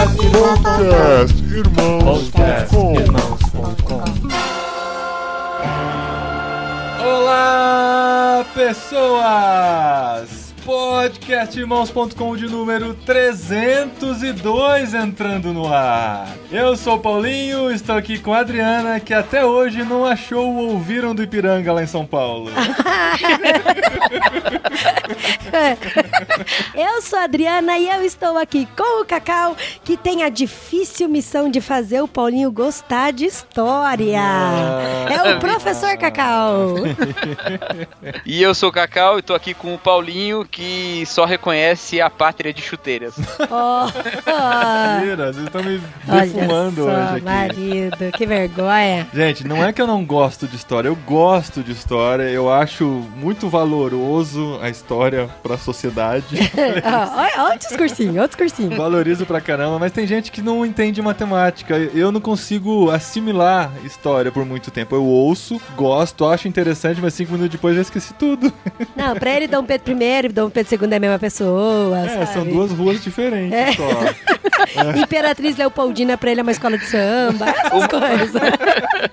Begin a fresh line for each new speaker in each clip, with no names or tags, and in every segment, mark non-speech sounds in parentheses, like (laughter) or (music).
Podcast Irmãos.com
Olá, pessoas! Podcastirmãos.com de número 302 entrando no ar. Eu sou o Paulinho, estou aqui com a Adriana, que até hoje não achou o Ouviram do Ipiranga lá em São Paulo. (laughs)
Eu sou a Adriana e eu estou aqui com o Cacau, que tem a difícil missão de fazer o Paulinho gostar de história. É o professor Cacau.
E eu sou o Cacau e tô aqui com o Paulinho, que só reconhece a pátria de chuteiras.
Oh.
Mentira, vocês estão me
Olha
defumando
só,
hoje aqui.
marido, que vergonha.
Gente, não é que eu não gosto de história, eu gosto de história, eu acho muito valoroso a história pra sociedade. (laughs)
Ó, Olha o discursinho, olha o discursinho.
Valorizo pra caramba, mas tem gente que não entende matemática. Eu não consigo assimilar história por muito tempo. Eu ouço, gosto, acho interessante, mas cinco minutos depois já esqueci tudo. (laughs)
Não, pra ele Dom Pedro I e Dom Pedro II é a mesma pessoa,
É, são
sabe?
duas ruas diferentes
É.
só. (laughs)
Imperatriz Leopoldina pra ele é uma escola de samba, essas coisas.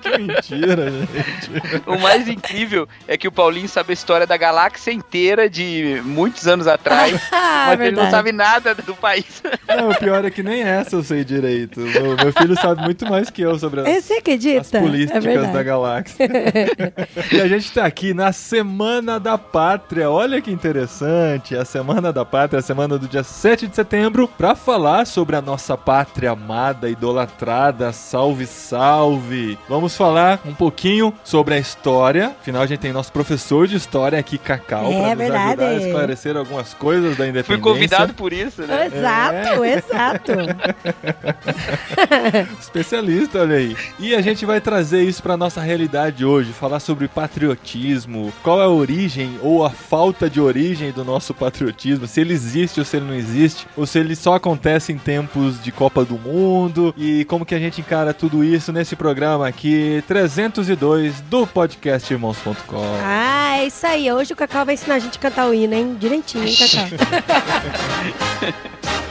Que mentira, gente.
O mais incrível é que o Paulinho sabe a história da galáxia inteira de muitos anos atrás,
Ah, (laughs)
mas ele não
verdade.
sabe nada do país. (laughs)
Não, o pior é que nem essa eu sei direito. Meu, meu filho sabe muito mais que eu sobre as,
Você acredita?
as políticas
é verdade.
da galáxia. (laughs) e a gente tá aqui na Semana da Pátria. Olha que interessante. A Semana da Pátria, a semana do dia 7 de setembro, pra falar sobre a nossa pátria amada, idolatrada. Salve, salve! Vamos falar um pouquinho sobre a história. Afinal, a gente tem nosso professor de história aqui, Cacau,
É
pra
verdade.
ajudar a esclarecer algumas coisas da independência.
Fui convidado por isso, né?
Exato, exato. (laughs)
Especialista, olha aí. E a gente vai trazer isso pra nossa realidade hoje, falar sobre patriotismo, qual é a origem ou a falta de origem do nosso patriotismo, se ele existe ou se ele não existe, ou se ele só acontece em tempos de Copa do Mundo e como que a gente encara tudo isso nesse programa aqui 302 do podcast irmãos.com.
Ah, é isso aí. Hoje o Cacau vai ensinar a gente cantar o hino, hein? Direitinho, hein, Cacau? (laughs)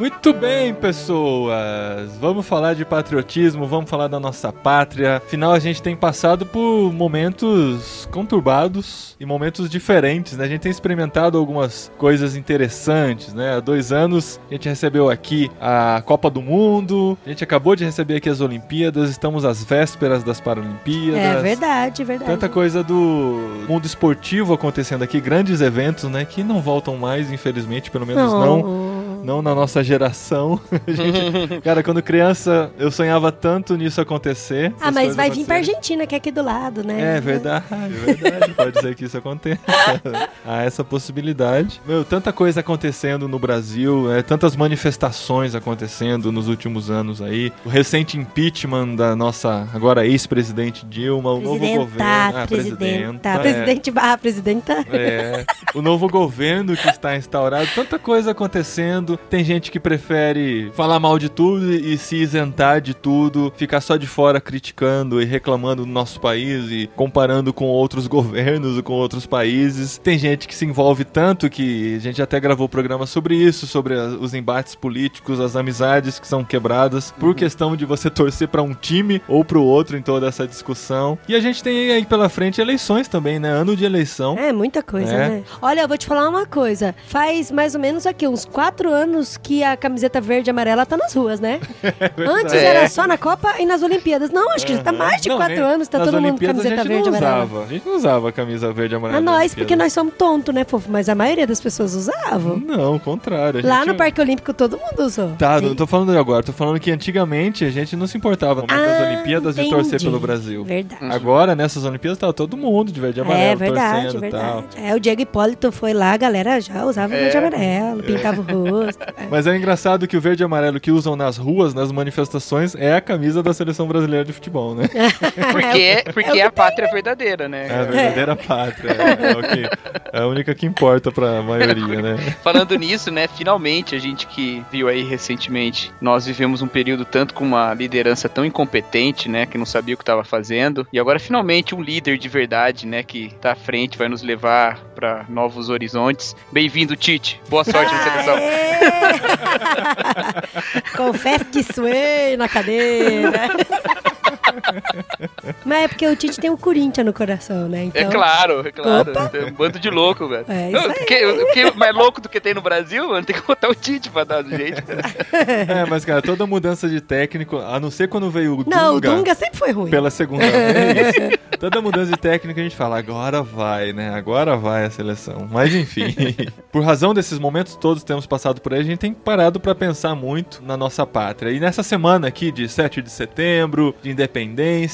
Muito bem, pessoas. Vamos falar de patriotismo, vamos falar da nossa pátria. Afinal, a gente tem passado por momentos conturbados e momentos diferentes, né? A gente tem experimentado algumas coisas interessantes, né? Há dois anos a gente recebeu aqui a Copa do Mundo, a gente acabou de receber aqui as Olimpíadas, estamos às vésperas das Paralimpíadas.
É verdade, verdade.
Tanta coisa do mundo esportivo acontecendo aqui, grandes eventos, né? Que não voltam mais, infelizmente, pelo menos não não na nossa geração. (laughs) Gente- (laughs) cara, quando criança, eu sonhava tanto nisso acontecer.
Ah, mas vai vir pra. Argentina, que é aqui do lado, né?
É verdade, é verdade. Pode ser que isso aconteça. (laughs) Há essa possibilidade. Meu, tanta coisa acontecendo no Brasil, é, tantas manifestações acontecendo nos últimos anos aí. O recente impeachment da nossa agora ex-presidente Dilma, o novo governo. Ah,
presidenta,
é.
presidente barra presidenta.
É, o novo governo que está instaurado, tanta coisa acontecendo. Tem gente que prefere falar mal de tudo e se isentar de tudo, ficar só de fora criticando e reclamando do nosso país e comparando com outros (laughs) governos e com outros países. Tem gente que se envolve tanto que a gente até gravou programa sobre isso, sobre os embates políticos, as amizades que são quebradas por questão de você torcer para um time ou para o outro em toda essa discussão. E a gente tem aí pela frente eleições também, né? Ano de eleição.
É, muita coisa,
É.
né? Olha, eu vou te falar uma coisa. Faz mais ou menos aqui uns quatro anos que a camiseta verde e amarela tá nas ruas, né? (laughs) Antes
É.
era só na Copa e nas Olimpíadas. Não, acho que já tá mais de
Não,
quatro anos, tá todo mundo com camiseta
a gente
verde e
não
amarela.
usava. A gente não usava a camisa verde e amarela.
A nós, porque nós somos tontos, né, fofo? Mas a maioria das pessoas usavam.
Não, o contrário. a
Lá
gente-
no Parque Olímpico todo mundo usou.
Tá, não tô falando de agora, tô falando que antigamente a gente não se importava com as
Ah,
Olimpíadas de torcer
entendi.
pelo Brasil.
Verdade.
Agora, nessas Olimpíadas, tava todo mundo de verde e amarelo
É verdade,
torcendo e tal.
verdade. É, o Diego Hipólito foi lá, a galera já usava
É.
verde e amarelo, pintava o (laughs) rosto. Justo. É.
Mas é engraçado que o verde e amarelo que usam nas ruas, nas manifestações, é a camisa da seleção brasileira de futebol, né? (laughs)
Porque, é, porque é a pátria verdadeira, né?
É a verdadeira pátria. É, é o que- é a única que importa pra maioria, né?
Falando nisso, né, finalmente a gente que viu aí recentemente, nós vivemos um período tanto com uma liderança tão incompetente, né, que não sabia o que estava fazendo, e agora finalmente um líder de verdade, né, que tá à frente, vai nos levar para novos horizontes. Bem-vindo, Tite. Boa sorte na seleção. (laughs)
Confesso que suei na cadeira. (laughs) (laughs) Mas é porque o Tite tem o Corinthians no coração, né? Então,
É claro, é claro.
Opa.
É um bando de louco, velho.
É isso
o,
aí.
que, que mais louco do que tem no Brasil, mano, tem que botar o Tite pra dar do jeito. (laughs)
É, mas cara, toda mudança de técnico, a não ser quando veio o
Não, o
Dunga,
Dunga sempre foi ruim.
pela segunda (laughs) vez, toda mudança de técnico a gente fala, agora vai, né? Agora vai a seleção. Mas enfim, por razão desses momentos todos que temos passado por aí, a gente tem parado pra pensar muito na nossa pátria. E nessa semana aqui de 7 de setembro, de independência,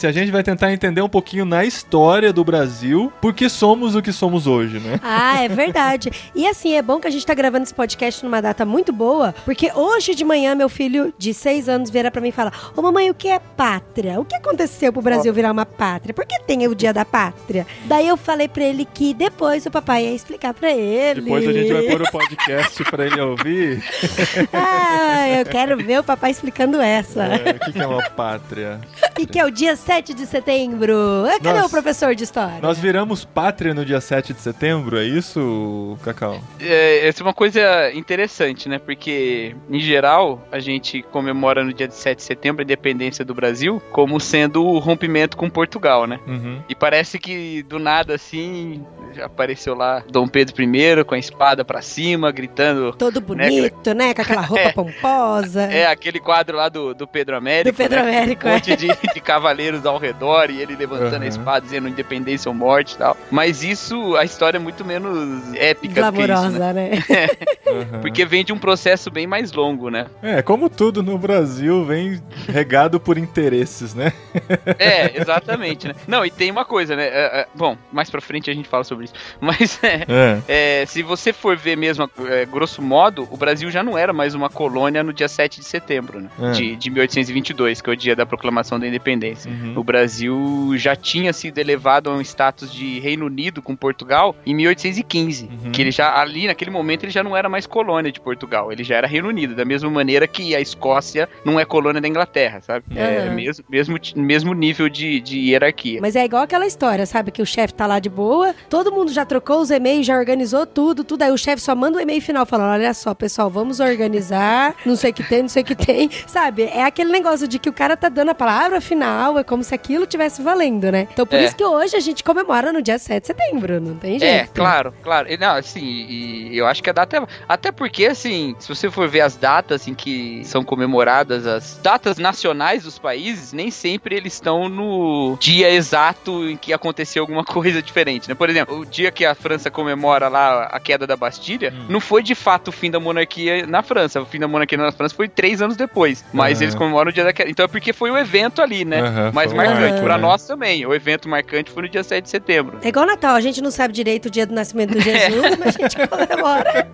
a gente vai tentar entender um pouquinho na história do Brasil, porque somos o que somos hoje, né?
Ah, é (laughs) verdade. E assim, é bom que a gente tá gravando esse podcast numa data muito boa, porque hoje de manhã meu filho de seis anos vira pra mim e fala: Ô mamãe, o que é pátria? O que aconteceu pro Brasil virar uma pátria? Por que tem o dia da pátria? Daí eu falei pra ele que depois o papai ia explicar pra ele.
Depois a gente vai pôr o podcast pra ele ouvir. (laughs)
Ah, eu quero ver o papai explicando essa.
É, o que, que é uma pátria? (laughs)
E que é o dia 7 de setembro. Ah, Cadê
Nós-
o professor de história?
Nós viramos pátria no dia 7 de setembro, é isso, Cacau?
É, essa é uma coisa interessante, né? Porque, em geral, a gente comemora no dia de 7 de setembro a independência do Brasil como sendo o rompimento com Portugal, né?
Uhum.
E parece que do nada assim apareceu lá Dom Pedro I com a espada pra cima, gritando.
Todo bonito, né? Com aquela (laughs) roupa
É.
pomposa.
É, aquele quadro lá do, do Pedro Américo.
Do Pedro
né?
Américo,
Um
é.
monte de, de cavaleiros ao redor e ele levantando a
Uhum.
espada dizendo independência ou morte e tal. Mas isso, a história é muito menos épica do que isso, né?
Né? (laughs)
Uhum.
Porque vem de um processo bem mais longo, né?
É, como tudo no Brasil vem regado por interesses, né? (laughs)
É, exatamente, né? Não, e tem uma coisa, né? É, é, bom, mais pra frente a gente fala sobre isso. (laughs) Mas é,
É.
é, se você for ver mesmo, é, grosso modo, o Brasil já não era mais uma colônia no dia 7 de setembro, né?
É.
De, de 1822, que é o dia da proclamação da independência.
Uhum.
O Brasil já tinha sido elevado a um status de Reino Unido com Portugal em 1815.
Uhum.
Que ele já, ali naquele momento, ele já não era mais colônia de Portugal, ele já era Reino Unido, da mesma maneira que a Escócia não é colônia da Inglaterra, sabe? É
Uhum.
mesmo, mesmo, ti- mesmo nível de, de hierarquia.
Mas é igual aquela história, sabe? Que o chefe tá lá de boa, todo mundo já trocou os e-mails, já organizou tudo, tudo. Aí o chefe só manda o e-mail final falando: olha só, pessoal, vamos organizar, não sei o que tem, não sei o que tem. (laughs) Sabe? É aquele negócio de que o cara tá dando a palavra final, é como se aquilo tivesse valendo, né? Então por
É.
isso que hoje a gente comemora no dia 7 de setembro, não tem jeito.
É, claro, claro. E, Não, assim, e eu acho que a data é... Até porque, assim, se você for ver as datas em que são comemoradas, as datas nacionais dos países, nem sempre eles estão no dia exato em que aconteceu alguma (laughs) coisa diferente, né? Por exemplo, o dia que a França comemora lá a queda da Bastilha,
Hum.
não foi de fato o fim da monarquia na França. O fim da monarquia na França foi três anos depois. Mas
Aham.
eles comemoram o dia da queda. Então é porque foi o evento ali, né?
Aham,
Mais
foi um
marcante. Pra
né?
nós também. O evento marcante foi no dia 7 de setembro.
É igual Natal, a gente não sabe direito o dia do nascimento do Jesus, (laughs) mas a gente comemora.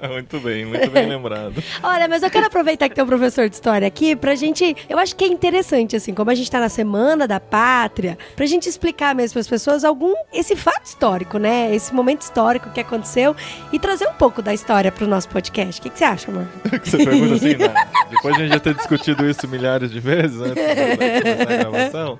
(laughs)
muito bem, muito bem lembrado.
Olha, mas eu quero aproveitar que tem um professor de história aqui pra gente. Eu acho que é interessante, assim, como a gente tá na Semana da Pátria, pra gente explicar mesmo pras pessoas algum. esse fato histórico, né? Esse momento histórico que aconteceu e trazer um pouco da história pro nosso podcast. O que, que você acha, amor? (laughs)
Você pergunta assim, né? Depois de a gente já ter discutido isso milhares de vezes antes da- da gravação.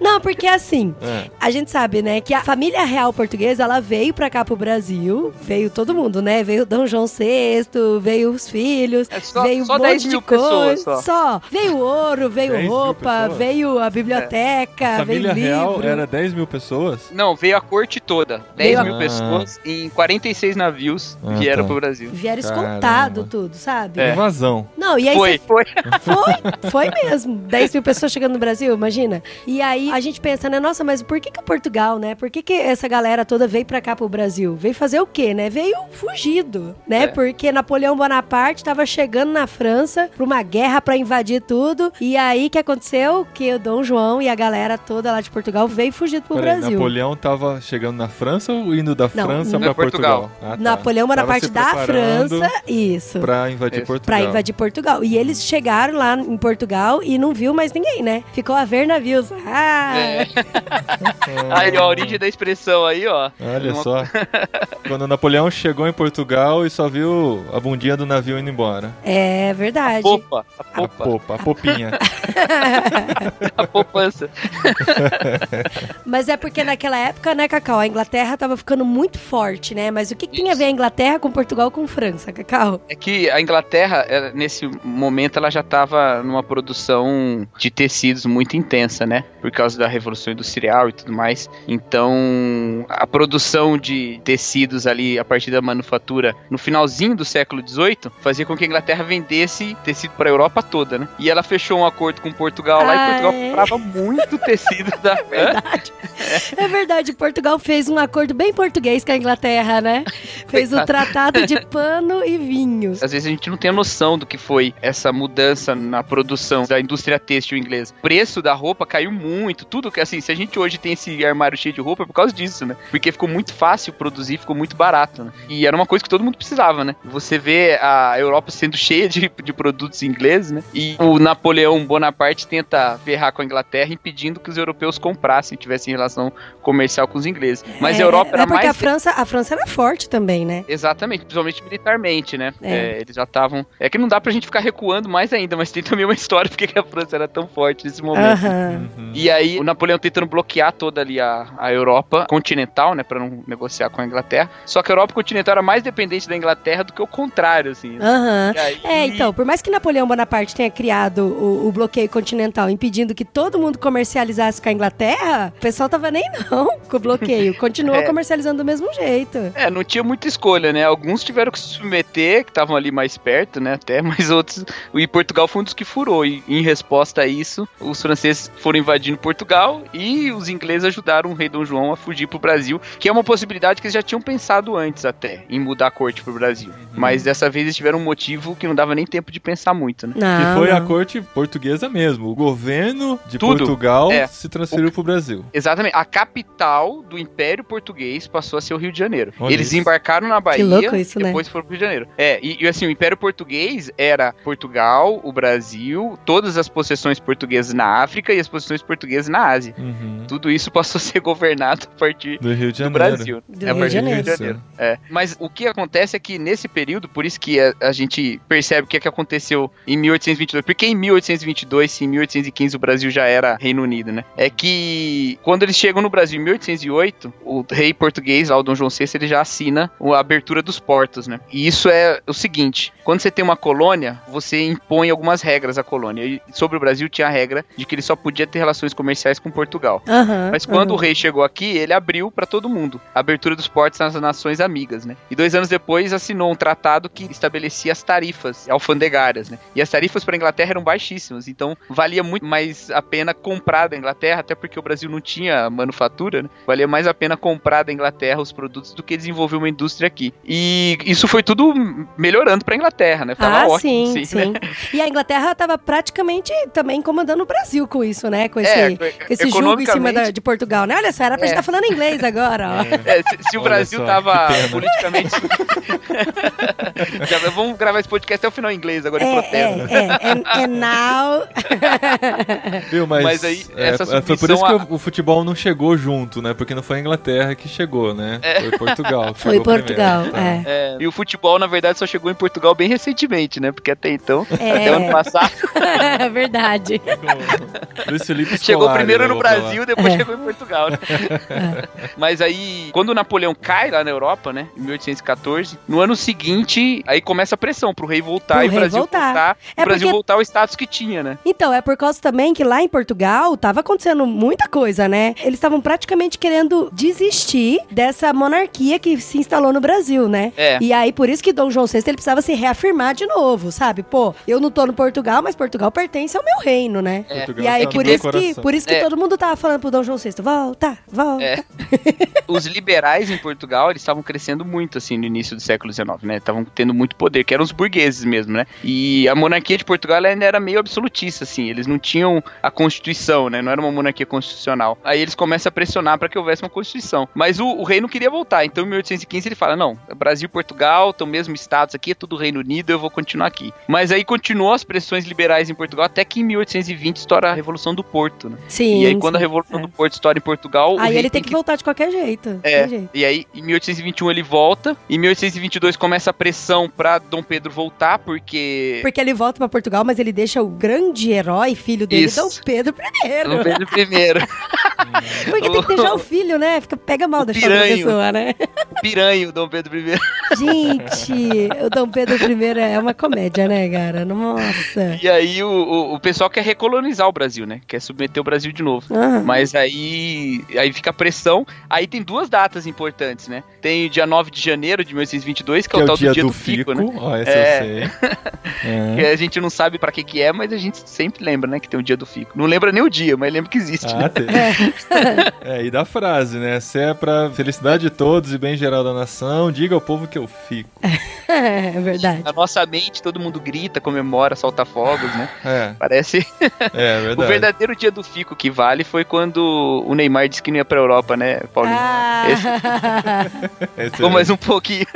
Não, porque assim.
É.
A gente sabe, né, que a família real portuguesa, ela veio pra cá pro Brasil, veio todo mundo, né? Veio Dom João VI, veio os filhos,
É só-
veio
só
um
10
monte
mil
de coisa.
pessoas só.
Veio ouro, veio
10 mil
roupa, veio a biblioteca,
A família
veio
real
livro.
era 10 mil pessoas?
Não, veio a corte toda. 10
Veio a-
mil
Ah.
pessoas em 46 navios
Ah,
vieram
tá.
pro Brasil.
Vieram
Caramba.
escoltado tudo, sabe?
É.
Invasão.
Não, e aí
Foi,
cê-
foi.
Foi, foi mesmo. 10 mil pessoas chegando no Brasil, imagina. E E aí a gente pensa, né? Nossa, mas por que que Portugal, né? Por que que essa galera toda veio pra cá pro Brasil? Veio fazer o quê, né? Veio fugido, né?
É.
Porque Napoleão Bonaparte tava chegando na França pra uma guerra pra invadir tudo. E aí que aconteceu? Que o Dom João e a galera toda lá de Portugal veio fugido pro
Peraí,
Brasil.
Napoleão tava chegando na França ou indo da
Não,
França pra Portugal? Ah, tá.
Napoleão Bonaparte da França, isso.
Pra invadir
Isso.
Portugal.
Pra invadir Portugal. E eles chegaram lá em Portugal e não viu mais ninguém, né? Ficou a ver navios. Ah!
É. (laughs) Aí, ó, a origem da expressão aí, ó.
Olha
Uma-
só. (laughs) Quando Napoleão chegou em Portugal e só viu a bundinha do navio indo embora.
É verdade.
Popa, a
A
popa,
popa, a popinha. (laughs)
a poupança.
Mas é porque naquela época, né, Cacau, a Inglaterra tava ficando muito forte, né? Mas o que, que tem a ver a Inglaterra com Portugal com França, Cacau?
É que a Inglaterra, nesse momento, ela já estava numa produção de tecidos muito intensa, né? Por causa da Revolução Industrial e tudo mais. Então, a produção de tecidos ali, a partir da manufatura, no finalzinho do século XVIII, fazia com que a Inglaterra vendesse tecido para a Europa toda, né? E ela fechou um acordo com Portugal lá
Ah,
e Portugal
é?
comprava muito tecido da... (laughs)
Verdade. É verdade, Portugal fez um acordo bem português com a Inglaterra, né? (laughs) Fez o tratado de (laughs) pano e vinhos.
Às vezes a gente não tem a noção do que foi essa mudança na produção da indústria têxtil inglesa. O preço da roupa caiu muito, tudo que assim, se a gente hoje tem esse armário cheio de roupa é por causa disso, né? Porque ficou muito fácil produzir, ficou muito barato, né? E era uma coisa que todo mundo precisava, né? Você vê a Europa sendo (laughs) cheia de, de produtos ingleses, né? E o Napoleão Bonaparte tenta ferrar com a Inglaterra, impedindo que os europeus comprassem, tivessem relação comercial com os ingleses. Mas
é,
a Europa era
é porque
mais
a França, a França era forte também, né?
Exatamente, principalmente militarmente, né?
É.
É, eles já estavam. É que não dá pra gente ficar recuando mais ainda, mas tem também uma história (laughs) porque que a França era tão forte nesse momento.
Aham.
Uhum.
E aí, o Napoleão tentando bloquear toda ali a, a Europa continental, né, Pra não negociar com a Inglaterra. Só que a Europa continental era mais dependente da Inglaterra do que o contrário, assim.
Aham.
E aí-
É, então, por mais que Napoleão Bonaparte tenha criado o, o bloqueio continental, impedindo que todo mundo comercializasse com a Inglaterra, o pessoal tava nem não (laughs) com o bloqueio. Continuou (laughs)
É.
comercializando do mesmo jeito.
É, não tinha muita escolha, né? Alguns tiveram que se submeter, que estavam ali mais perto, né? Até, (laughs) mas outros. E Portugal foi um dos que furou. E em resposta a isso, os franceses foram invadindo Portugal e os ingleses ajudaram o rei Dom João a fugir pro Brasil, que é uma possibilidade que eles já tinham pensado antes até, em mudar a corte pro Brasil. Mas dessa vez eles tiveram um motivo que não dava nem tempo de pensar muito, né?
Que
Não,
foi a
não.
corte portuguesa mesmo. O governo de
Tudo.
Portugal
É.
se transferiu pro Brasil.
Exatamente. A capital do Império Português passou a ser o Rio de Janeiro.
Olha
Eles
isso.
embarcaram na Bahia
louco isso,
e
né?
depois foram pro Rio de Janeiro. É, e, e, assim, o Império Português era Portugal, o Brasil, todas as possessões portuguesas na África e as possessões portuguesas na Ásia.
Uhum.
Tudo isso passou a ser governado a partir
Do Rio de
do
Janeiro.
Brasil.
Do
é, a
Rio de
partir do Rio de
Janeiro.
Janeiro. É. Mas o que acontece é que nesse período, por isso que a, a gente percebe o que, é que aconteceu em 1822. Porque em 1822, se em 1815 o Brasil já era Reino Unido, né? É que quando eles chegam no Brasil em 1808, o rei português, lá o Dom João VI, ele já assina a abertura dos portos, né? E isso é o seguinte: quando você tem uma colônia, você impõe algumas regras à colônia. E sobre o Brasil tinha a regra de que ele só podia ter relações comerciais com Portugal.
Aham,
Mas quando o
aham.
rei chegou aqui, ele abriu pra todo mundo a abertura dos portos nas nações amigas, né? E dois anos depois assinou um tratado que estabelecia as tarifas alfandegárias, né? E as tarifas para Inglaterra eram baixíssimas, então valia muito mais a pena comprar da Inglaterra, até porque o Brasil não tinha manufatura, né? Valia mais a pena comprar da Inglaterra os produtos do que desenvolver uma indústria aqui. E isso foi tudo melhorando pra Inglaterra, né? Tava
ah,
ótimo,
sim,
sim, né?
sim. E a Inglaterra tava praticamente também comandando o Brasil com isso, né? Com esse,
É,
esse julgo em cima da- de Portugal, né? Olha só, era pra
É.
gente estar falando inglês agora, ó.
É, se, se o
Olha
Brasil
só,
tava politicamente. (laughs) Já, vamos gravar esse podcast até o final em inglês agora em protesto.
É, é, é, and, and now... (laughs)
Viu, mas,
Mas aí,
é,
essa
é, foi por isso
a-
que o, o futebol não chegou junto, né? Porque não foi a Inglaterra que chegou, né? Foi Portugal.
Foi
chegou
Portugal,
primeiro, tá?
é.
É, e o futebol, na verdade, só chegou em Portugal bem recentemente, né? Porque até então,
É.
até o ano passado, (laughs)
Verdade.
Luiz Felipe
chegou
Scolari
primeiro no
pra lá.
Brasil, depois
É.
chegou em Portugal, né? (laughs) Mas aí, quando o Napoleão cai lá na Europa, né? Em 1814, no ano seguinte, aí começa a pressão pro rei voltar
Pro
e o Brasil
voltar.
voltar.
É
o Brasil
porque-
voltar ao status que tinha, né?
Então, é por causa também que lá em Portugal tava acontecendo muita coisa, né? Eles estavam praticamente querendo desistir dessa monarquia que se instalou no Brasil, né?
É.
E aí, por isso que Dom João VI ele precisava se reafirmar de novo, sabe? Pô, eu não tô no Portugal, mas Portugal pertence ao meu reino, né?
É.
Portugal
E aí,
no
por isso, que, por isso que
É.
todo mundo tava falando pro Dom João VI, volta, volta.
É. (laughs) Os liberais em Portugal, eles estavam crescendo muito, assim, no início do século XIX, né? Estavam tendo muito poder, que eram os burgueses mesmo, né? E a monarquia de Portugal ainda era meio absolutista, assim. Eles não tinham a Constituição, né? Não era uma monarquia constitucional. Aí eles começam a pressionar para que houvesse uma Constituição. Mas o, o rei não queria voltar. Então, em 1815, ele fala: não, Brasil e Portugal estão mesmo estados aqui, é tudo Reino Unido, eu vou continuar aqui. Mas aí continuou as pressões liberais em Portugal, até que em 1820 estoura a Revolução do Porto, né?
Sim.
e aí, quando a
sim.
Revolução
é.
do Porto estoura em Portugal.
Aí ele tem que voltar de qualquer jeito.
É,
jeito.
e aí em 1821 ele volta, em 1822 começa a pressão pra Dom Pedro voltar, porque...
Porque ele volta pra Portugal, mas ele deixa o grande herói, filho dele,
Isso.
Dom Pedro I.
Dom Pedro I, (laughs)
Porque tem que deixar o filho, né? Fica, pega mal
O
deixar outra
piranho.
pessoa, né?
o piranho Dom Pedro I. (laughs)
Gente, o Dom Pedro I é uma comédia, né, cara? Nossa.
E aí o, o, o pessoal quer recolonizar o Brasil, né? Quer submeter o Brasil de novo.
Ah,
Mas aí, aí fica a pressão. Aí tem duas datas importantes, né? Tem o dia 9 de janeiro de 1822, que,
Que
é
é
o
o
tal
dia
do dia
do, fico.
fico, né?
Ó, esse
É.
eu sei. (laughs) É.
Que a gente não sabe pra que que é, mas a gente sempre lembra, né? Que tem o dia do fico. Não lembra nem o dia, mas lembra que existe, né?
Ah, tem. (laughs) É, e da frase, né? Se é pra felicidade de todos e bem geral da nação, diga ao povo que eu fico. (laughs)
é verdade.
Na nossa mente, todo mundo grita, comemora, solta fogos, né?
É,
Parece.
é
O
verdade.
verdadeiro dia do fico que vale foi quando o Neymar disse que não ia pra Europa, né, Paulinho?
Ah.
Esse (laughs)
Ficou
é-
mais um pouquinho. (laughs)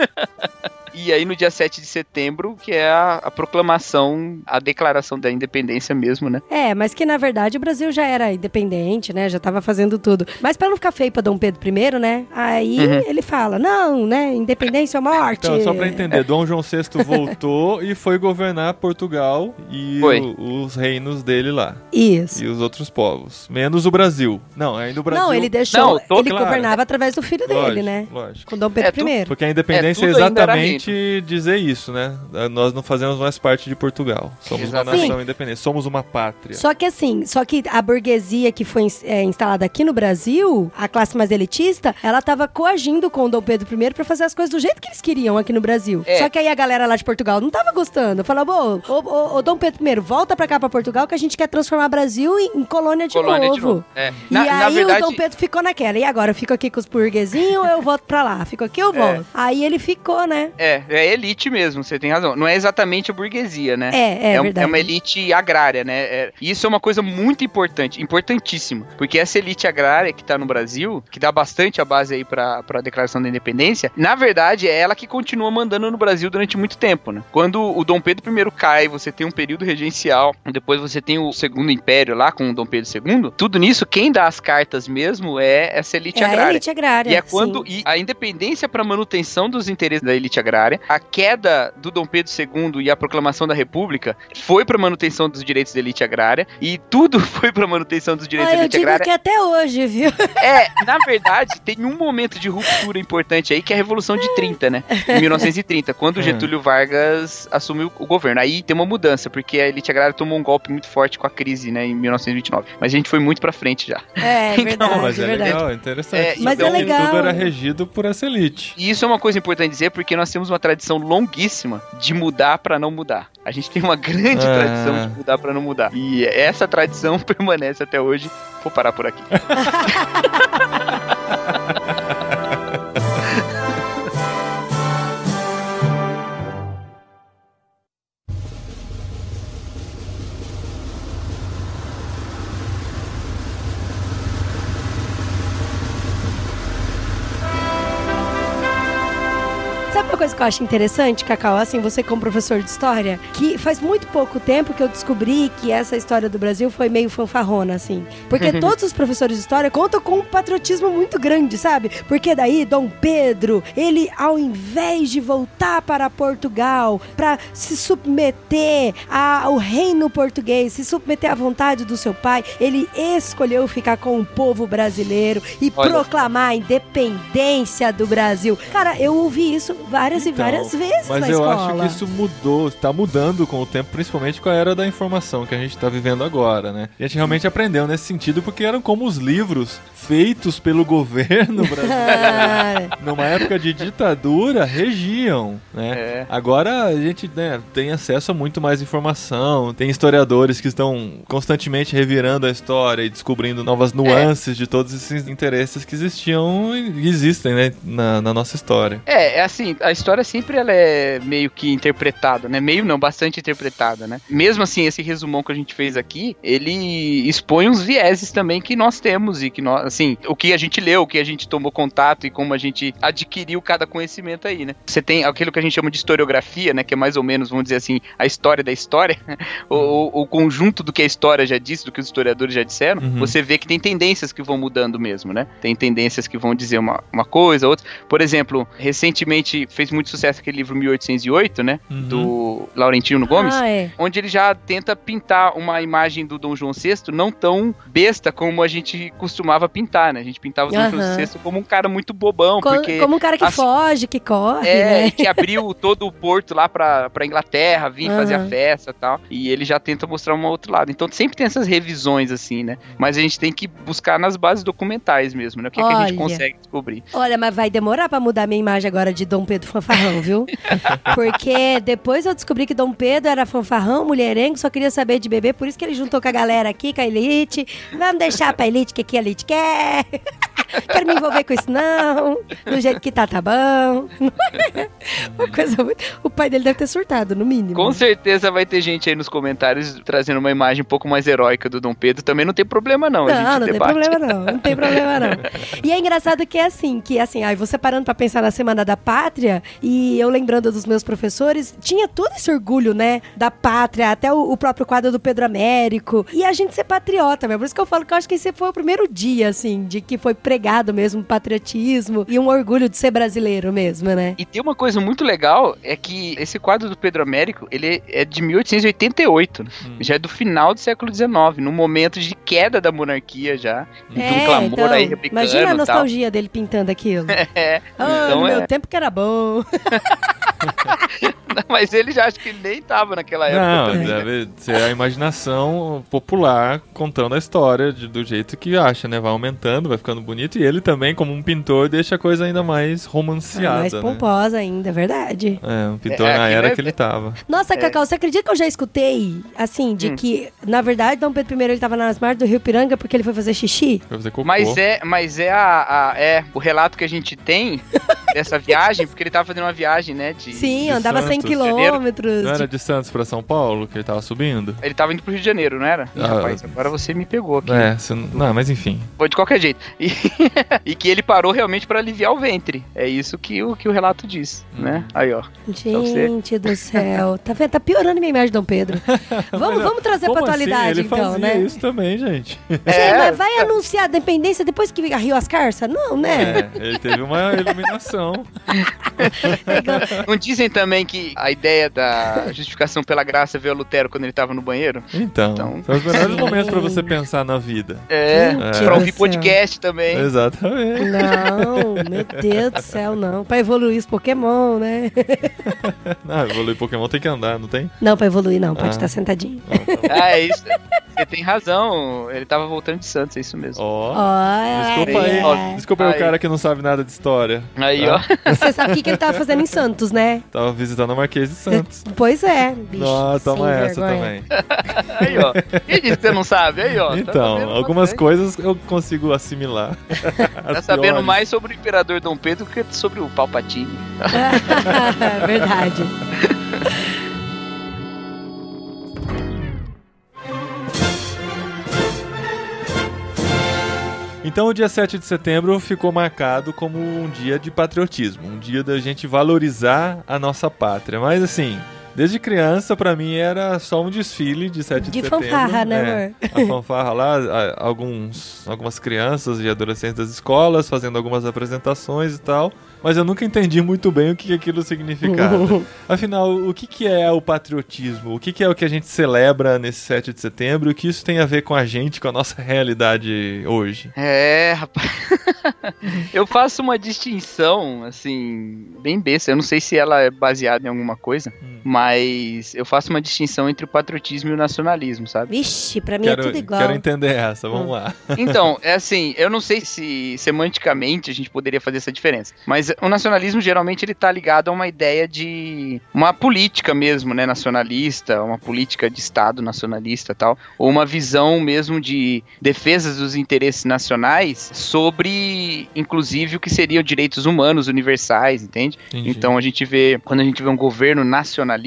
E aí no dia 7 de setembro, que é a, a proclamação, a declaração da independência mesmo, né?
É, mas que na verdade o Brasil já era independente, né? Já tava fazendo tudo. Mas pra não ficar feio pra Dom Pedro I, né? Aí
Uhum.
ele fala: não, né? Independência ou morte.
Então, só pra entender, Dom João VI (laughs) voltou e foi governar Portugal e o- os reinos dele lá.
Isso.
E os outros povos. Menos o Brasil. Não, ainda o Brasil.
Não, ele deixou.
Não, tô-
ele
claro.
governava através do filho dele,
Lógico,
né?
Lógico.
Com Dom Pedro
É, tu-
I.
Porque a independência é,
É,
exatamente dizer isso, né? Nós não fazemos mais parte de Portugal. Somos
Exatamente.
uma nação independente. Somos uma pátria.
Só que assim, só que a burguesia que foi é, instalada aqui no Brasil, a classe mais elitista, ela tava coagindo com o Dom Pedro I pra fazer as coisas do jeito que eles queriam aqui no Brasil.
É.
Só que aí a galera lá de Portugal não tava gostando. Falava, ô, ô, ô, ô, Dom Pedro I, volta pra cá pra Portugal que a gente quer transformar o Brasil em, em colônia de
Colônia
novo.
de novo. É.
E
Na,
aí
na verdade,
o Dom Pedro ficou naquela. E agora, eu fico aqui com os burguesinhos ou eu volto pra lá? Fico aqui ou
É.
volto? Aí ele ficou, né?
é, é elite mesmo, você tem razão. Não é exatamente a burguesia, né?
É, é,
um-
verdade.
uma elite agrária, né? É- e isso é uma coisa muito importante, importantíssima. Porque essa elite agrária que tá no Brasil, que dá bastante a base aí pra, pra declaração da independência, na verdade é ela que continua mandando no Brasil durante muito tempo, né? Quando o Dom Pedro I cai, você tem um período regencial, depois você tem o Segundo Império lá com o Dom Pedro II, tudo nisso, quem dá as cartas mesmo é essa elite
É a
agrária.
elite agrária.
E é quando
sim.
e a independência para manutenção dos interesses da elite agrária, a queda do Dom Pedro II e a proclamação da República foi para manutenção dos direitos da elite agrária e tudo (laughs) foi para manutenção dos direitos
Ah,
da
eu
elite
digo
agrária.
que até hoje, viu? (laughs)
É, na verdade, tem um momento de ruptura importante aí que é a Revolução de 30, né? Em 1930, quando
É.
Getúlio Vargas assumiu o governo. Aí tem uma mudança, porque a elite agrária tomou um golpe muito forte com a crise, né, em 1929. Mas a gente foi muito para frente já.
É, (laughs)
Então,
verdade,
Mas é
verdade.
legal, é interessante.
É,
Mas
Então,
é legal.
Tudo era regido por essa elite.
E isso é uma coisa importante dizer porque nós temos uma tradição longuíssima de mudar pra não mudar. A gente tem uma grande
Ah.
tradição de mudar pra não mudar. E essa tradição (laughs) permanece até hoje. Vou parar por aqui. (laughs)
que eu acho interessante, Cacau? Assim, você como professor de história, que faz muito pouco tempo que eu descobri que essa história do Brasil foi meio fanfarrona, assim. Porque (laughs) todos os professores de história contam com um patriotismo muito grande, sabe? Porque daí Dom Pedro, ele ao invés de voltar para Portugal para se submeter ao reino português, se submeter à vontade do seu pai, ele escolheu ficar com o povo brasileiro e
Olha.
proclamar a independência do Brasil. Cara, eu ouvi isso várias várias
Então,
várias vezes
Mas
na
eu
escola.
acho que isso mudou, está mudando com o tempo, principalmente com a era da informação que a gente está vivendo agora, né? A gente realmente aprendeu nesse sentido porque eram como os livros feitos pelo (laughs) governo brasileiro. (laughs) Numa época de ditadura, regiam, né?
É.
Agora a gente né, tem acesso a muito mais informação, tem historiadores que estão constantemente revirando a história e descobrindo novas nuances de todos esses interesses que existiam e existem, né, na, na nossa história.
É, é assim, a história sempre ela é meio que interpretada, né? Meio não, bastante interpretada, né? Mesmo assim, esse resumão que a gente fez aqui, ele expõe uns vieses também que nós temos e que nós, assim, o que a gente leu, o que a gente tomou contato e como a gente adquiriu cada conhecimento aí, né? Você tem aquilo que a gente chama de historiografia, né? Que é mais ou menos, vamos dizer assim, a história da história, (laughs) o, o- o conjunto do que a história já disse, do que os historiadores já disseram.
Uhum.
Você vê que tem tendências que vão mudando mesmo, né? Tem tendências que vão dizer uma, uma coisa, outra. Por exemplo, recentemente fez muito sucesso aquele livro 1808, né?
Uhum.
Do Laurentino Gomes.
ah, é.
Onde ele já tenta pintar uma imagem do Dom João VI não tão besta como a gente costumava pintar, né? A gente pintava o Dom João
Aham.
VI como um cara muito bobão,
Co-
porque
Como um cara que
assim-
foge, que corre,
é,
né?
que abriu (laughs) todo o porto lá pra, pra Inglaterra, vir fazer a festa e tal. E ele já tenta mostrar um outro lado. Então sempre tem essas revisões, assim, né? Mas a gente tem que buscar nas bases documentais mesmo, né? O que, que a gente consegue descobrir.
Olha, mas vai demorar pra mudar minha imagem agora de Dom Pedro fanfarrão, viu? (laughs) Porque depois eu descobri que Dom Pedro era fanfarrão, mulherengo, só queria saber de bebê, por isso que ele juntou com a galera aqui, com a elite. Vamos deixar pra elite que, que a elite quer. Quero me envolver com isso, não. Do jeito que tá, tá bom. (laughs) Uma coisa muito. O pai dele deve ter surtado, no mínimo.
Com certeza vai ter gente aí nos comentários trazendo uma imagem um pouco mais heróica do Dom Pedro. Também não tem problema, não.
Não, não tem
debate.
problema não, não tem problema não. (laughs) E é engraçado que é assim, que assim, aí você parando pra pensar na Semana da Pátria, e eu lembrando dos meus professores, tinha todo esse orgulho, né, da pátria, até o, o próprio quadro do Pedro Américo, e a gente ser patriota, mesmo. Por isso que eu falo que eu acho que esse foi o primeiro dia, assim, de que foi pregado mesmo patriotismo e um orgulho de ser brasileiro mesmo, né?
E tem uma coisa muito legal, é que esse quadro do Pedro Américo, ele é de 1888, né?
Hum.
já é do final do século XIX, num momento de queda da monarquia já, de um clamor aí republicano
É, imagina a
e tal.
nostalgia dele pintando aquilo. (laughs)
É,
Ah,
então
no
é.
meu tempo que era bom. (laughs)
Mas ele já acho que ele nem tava naquela época
Não,
também.
deve ser a imaginação popular contando a história de- do jeito que acha, né? Vai aumentando, vai ficando bonito. E ele também, como um pintor, deixa a coisa ainda mais romanceada,
mais
né?
pomposa ainda, é verdade.
É, um pintor
É,
na era
vai-
que ele tava.
Nossa, Cacau, você acredita que eu já escutei, assim, de
Hum.
que, na verdade, Dom Pedro I ele tava nas margens do Rio Piranga porque ele foi fazer xixi?
Pra fazer cocô.
Mas é, mas é a, a- é o relato que a gente tem (laughs) dessa viagem, porque ele tava fazendo uma viagem, né, de
Sim,
de
andava 100
Santos,
quilômetros.
Não
de-
era de Santos pra São Paulo que ele tava subindo?
Ele tava indo pro Rio de Janeiro, não era? Ih,
Ah,
rapaz, agora você me pegou aqui.
É, não, mas enfim.
Foi de qualquer jeito. E, (laughs) e que ele parou realmente pra aliviar o ventre. É isso que o, que o relato diz,
Hum.
né? Aí, ó.
Gente do céu. Tá vendo? Tá piorando minha imagem de Dom Pedro. (laughs) Vamos, vamos trazer pra
Como
atualidade,
assim? Ele
então,
fazia
né?
isso também, gente. (laughs)
Gente,
É,
mas vai anunciar a dependência depois que arriou as carças? Não, né?
É, ele teve uma iluminação.
Não dizem também que a ideia da justificação pela graça veio a Lutero quando ele tava no banheiro?
Então,
Então-
são os melhores momentos pra você pensar na vida.
É,
Gente
pra ouvir podcast também.
Exatamente.
Não, meu Deus do céu, não. Pra evoluir os Pokémon, né? (laughs)
Ah, evoluir Pokémon tem que andar, não tem?
Não, pra evoluir não, pode
Ah.
estar sentadinho.
Ah, é isso. Você tem razão. Ele tava voltando de Santos, é isso mesmo.
Ó.
Olha.
Desculpa aí,
ó,
desculpa aí o cara que não sabe nada de história.
Aí,
Tá.
ó. (laughs)
Você sabe o que, que ele tava fazendo em Santos, né?
Tava visitando a Marquês de Santos.
Pois é, bicho.
Não, toma essa
vergonha.
também.
Aí, ó. Quem disse que você não sabe? Aí, ó. Tá
Então, algumas
bastante.
coisas eu consigo assimilar.
Tá sabendo mais sobre o Imperador Dom Pedro que sobre o Palpatine. (laughs)
Verdade.
Então o dia 7 de setembro ficou marcado como um dia de patriotismo, um dia da gente valorizar a nossa pátria. Mas assim, Desde criança, pra mim, era só um desfile de 7 de,
De
setembro.
fanfarra, né,
É, A fanfarra lá, a- alguns, algumas crianças e adolescentes das escolas fazendo algumas apresentações e tal. Mas eu nunca entendi muito bem o que aquilo significava. (laughs) Afinal, o que, que é o patriotismo? O que, que é o que a gente celebra nesse 7 de setembro? E o que isso tem a ver com a gente, com a nossa realidade hoje?
É, rapaz. (laughs) eu faço uma distinção, assim, bem besta. Eu não sei se ela é baseada em alguma coisa,
Hum.
Mas eu faço uma distinção entre o patriotismo e o nacionalismo, sabe?
Vixe, pra mim é tudo igual.
quero entender essa, vamos
Hum.
lá.
Então, é assim, eu não sei se semanticamente a gente poderia fazer essa diferença, mas o nacionalismo geralmente ele tá ligado a uma ideia de uma política mesmo, né, nacionalista, uma política de Estado nacionalista e tal, ou uma visão mesmo de defesa dos interesses nacionais sobre, inclusive, o que seriam direitos humanos universais, entende?
Entendi.
Então a gente vê, quando a gente vê um governo nacionalista,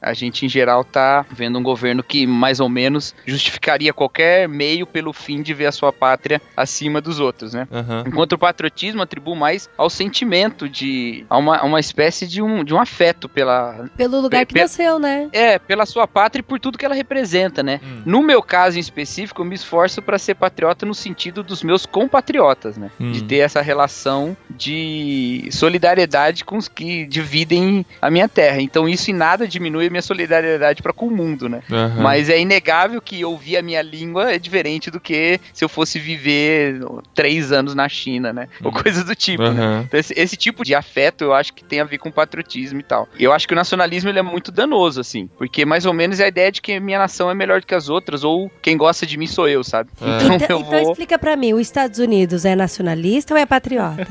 a gente em geral tá vendo um governo que mais ou menos justificaria qualquer meio pelo fim de ver a sua pátria acima dos outros, né?
Aham.
Enquanto o patriotismo atribui mais ao sentimento de a uma, a uma espécie de um, de um afeto pela
Pelo lugar que
Pe-
nasceu, né?
é, pela sua pátria e por tudo que ela representa, né?
Hum.
No meu caso em específico, eu me esforço para ser patriota no sentido dos meus compatriotas, né?
Hum.
De ter essa relação de solidariedade com os que dividem a minha terra. Então isso em nada diminui a minha solidariedade para com o mundo, né?
Aham.
Mas é inegável que ouvir a minha língua é diferente do que se eu fosse viver três anos na China, né? Ou coisa do tipo, né?
Aham.
Então, esse, esse tipo de afeto eu acho que tem a ver com patriotismo e tal. Eu acho que o nacionalismo ele é muito danoso, assim, porque mais ou menos é a ideia de que a minha nação é melhor do que as outras, ou quem gosta de mim sou eu, sabe?
É.
Então
Então,
eu
então
vou.
explica pra mim, os Estados Unidos é nacionalista ou é patriota?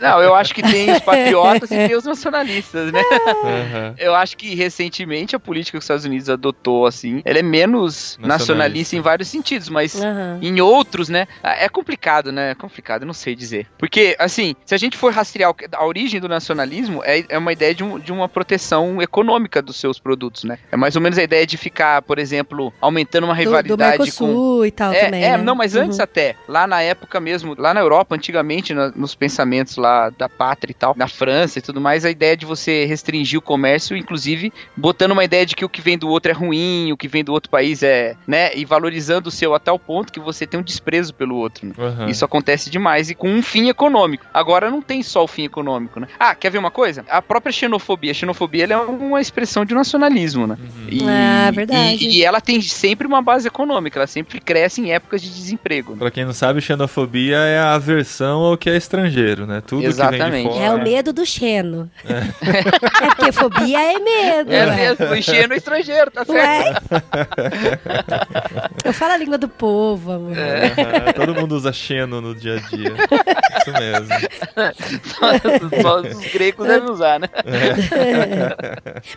Não, eu acho que tem os patriotas e tem os nacionalistas, né?
Aham.
Eu acho que recentemente a política que os Estados Unidos adotou, assim, ela é menos
Nacionalista.
nacionalista em vários sentidos, mas
Aham.
Em outros, né? É complicado, né? É complicado, eu não sei dizer. Porque, assim, se a gente for rastrear a origem do nacionalismo, é, é uma ideia de, um- de uma proteção econômica dos seus produtos, né? É mais ou menos a ideia de ficar, por exemplo, aumentando uma
Do, do
rivalidade com.
E tal
É,
também,
é,
né?
não, mas antes
Uhum.
até, lá na época mesmo, lá na Europa, antigamente, na- nos pensamentos lá da pátria e tal, na França e tudo mais, a ideia de você restringir o comércio, inclusive botando uma ideia de que o que vem do outro é ruim, o que vem do outro país é, né, e valorizando o seu a tal ponto que você tem um desprezo pelo outro, né?
Aham.
Isso acontece demais e com um fim econômico. Agora não tem só o fim econômico, né? Ah, quer ver uma coisa? A própria xenofobia. A xenofobia ela é uma expressão de nacionalismo, né?
Uhum.
E,
Ah, verdade.
E, e ela tem sempre uma base econômica, ela sempre cresce em épocas de desemprego. né?
Pra quem não sabe, xenofobia é a aversão ao que é estrangeiro, né? Tudo que vem
Exatamente.
de fora.
É o medo do xeno. É, (laughs) porque fobia é medo.
É
ué.
mesmo, enchendo o estrangeiro, tá certo?
Ué? (laughs) Eu falo a língua do povo, amor.
É.
Todo mundo usa xeno no dia a dia. Isso mesmo.
Só os gregos devem usar, né?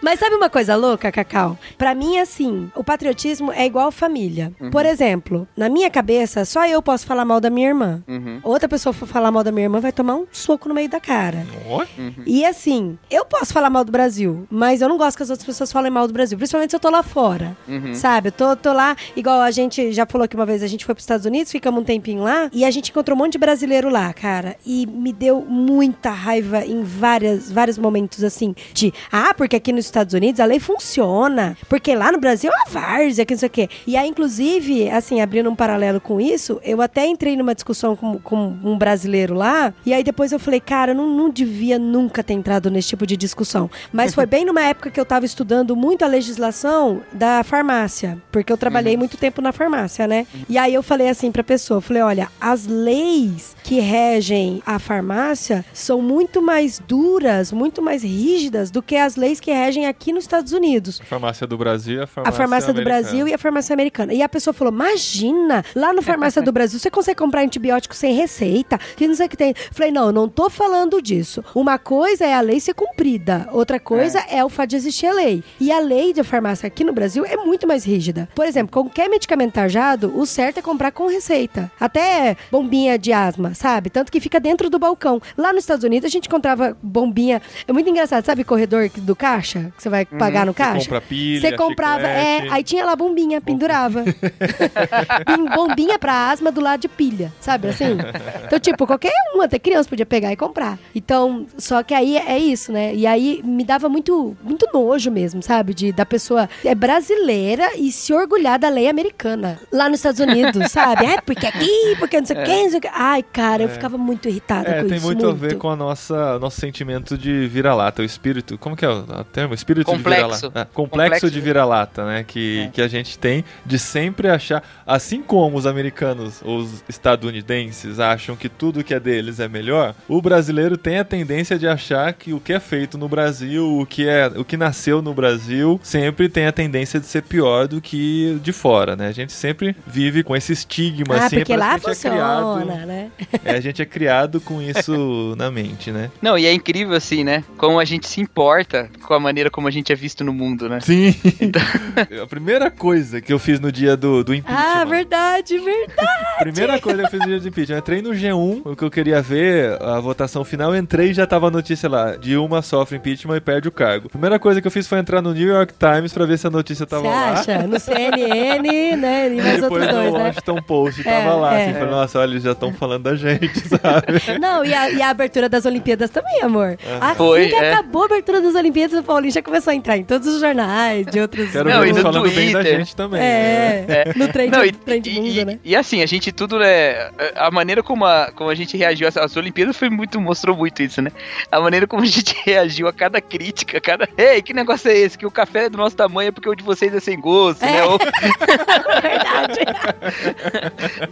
Mas sabe uma coisa louca, Cacau? Pra mim, assim, o patriotismo é igual família.
Uhum.
Por exemplo, na minha cabeça, só eu posso falar mal da minha irmã.
Uhum.
Outra pessoa for falar mal da minha irmã vai tomar um soco no meio da cara.
Oi?
E assim, eu posso falar mal do Brasil, mas eu não gosto que as outras pessoas falem mal do Brasil, principalmente se eu tô lá fora.
Uhum.
Sabe? Eu tô, tô lá, igual a gente já falou que uma vez a gente foi pros Estados Unidos, ficamos um tempinho lá, e a gente encontrou um monte de brasileiro lá, cara. E me deu muita raiva em várias, vários momentos assim, de ah, porque aqui nos Estados Unidos a lei funciona, porque lá no Brasil é uma várzea, que não sei o quê. E aí, inclusive, assim, abrindo um paralelo com isso, eu até entrei numa discussão com, com um brasileiro lá, e aí depois eu falei, cara, eu não, não devia nunca ter entrado nesse tipo de discussão. Mas foi (laughs) bem numa época que eu tava estudando muito a legislação da farmácia, porque eu trabalhei muito tempo na farmácia, né? E aí eu falei assim pra pessoa, eu falei, olha, as leis que regem a farmácia são muito mais duras, muito mais rígidas do que as leis que regem aqui nos Estados Unidos.
A farmácia do Brasil e a
A
farmácia
farmácia do. Brasil e a farmácia americana. E a pessoa falou: Imagina, lá no farmácia do Brasil você consegue comprar antibiótico sem receita, que não sei o que tem. Falei: Não, não tô falando disso. Uma coisa é a lei ser cumprida, outra coisa é, o fato de existir a lei. E a lei de farmácia aqui no Brasil é muito mais rígida. Por exemplo, qualquer medicamento tarjado, o certo é comprar com receita. Até bombinha de asma, sabe? Tanto que fica dentro do balcão. Lá nos Estados Unidos a gente encontrava bombinha. É muito engraçado, sabe? Corredor do caixa, que você vai pagar no
Você
caixa?
compra pilha,
Você comprava, é,
chiclete.
aí tinha lá bombinha, pendurava. (laughs) Bombinha pra asma do lado de pilha, sabe assim? Então, tipo, qualquer um, até criança podia pegar e comprar. Então, só que aí é isso, né? E aí me dava muito, muito nojo nojo mesmo, sabe? De, da pessoa é brasileira e se orgulhar da lei americana. Lá nos Estados Unidos, (laughs) sabe? É, porque aqui, porque não sei o que, não sei o que. Ai, cara, eu ficava muito irritada
É,
com
tem
isso.
muito, a ver com a nossa nosso sentimento de vira-lata, o espírito. Como que é o o termo? Espírito
Complexo.
de vira-lata. Ah, complexo,
Complexo
de
de-
vira-lata, né? Que,
É.
que a gente tem de sempre achar. Assim como os americanos, os estadunidenses, acham que tudo que é deles é melhor, o brasileiro tem a tendência de achar que o que é feito no Brasil, o que, é, o que nasceu no Brasil, sempre tem a tendência de ser pior do que de fora, né? A gente sempre vive com esse estigma,
Ah,
assim,
porque lá
a gente é criado-
funciona, né?
é, a gente é criado com isso (laughs) na mente, né?
Não, e é incrível assim, né? Como a gente se importa com a maneira como a gente é visto no mundo, né?
Sim. (laughs) a primeira coisa que eu fiz no dia do, do impeachment.
Ah, verdade, verdade.
Primeira coisa que eu fiz no dia do impeachment. Eu entrei no G1, o que eu queria ver, a votação final. Eu entrei e já tava a notícia lá. Dilma sofre impeachment e perde o cargo. Primeira coisa que eu fiz foi entrar no New York Times pra ver se a notícia tava
Você
lá.
acha? No CNN, né? E mais
E
outros
depois
dois,
no
né?
Washington Post
É,
tava lá.
é.
Assim, falei, nossa, olha, eles já estão falando da gente, (laughs) sabe?
Não, e a, e a abertura das Olimpíadas também, amor. Assim
Foi,
que
é.
acabou a abertura das Olimpíadas, o Paulinho já começou a entrar em todos os jornais de outros...
Quero
Não,
ver
e
eles
no
falando bem da
Twitter.
gente também. né?
É, no trem,
Não, e,
trem de
e-
mundo,
e-
né?
e assim, a gente tudo, né? A maneira como a, como a gente reagiu às, às Olimpíadas foi muito, mostrou muito isso, né? A maneira como a gente (laughs) reagiu a cada crítica, a cada. Ei, que negócio é esse? Que o café é do nosso tamanho é porque o de vocês é sem gosto, né?
É. (laughs)
Ou,
Verdade.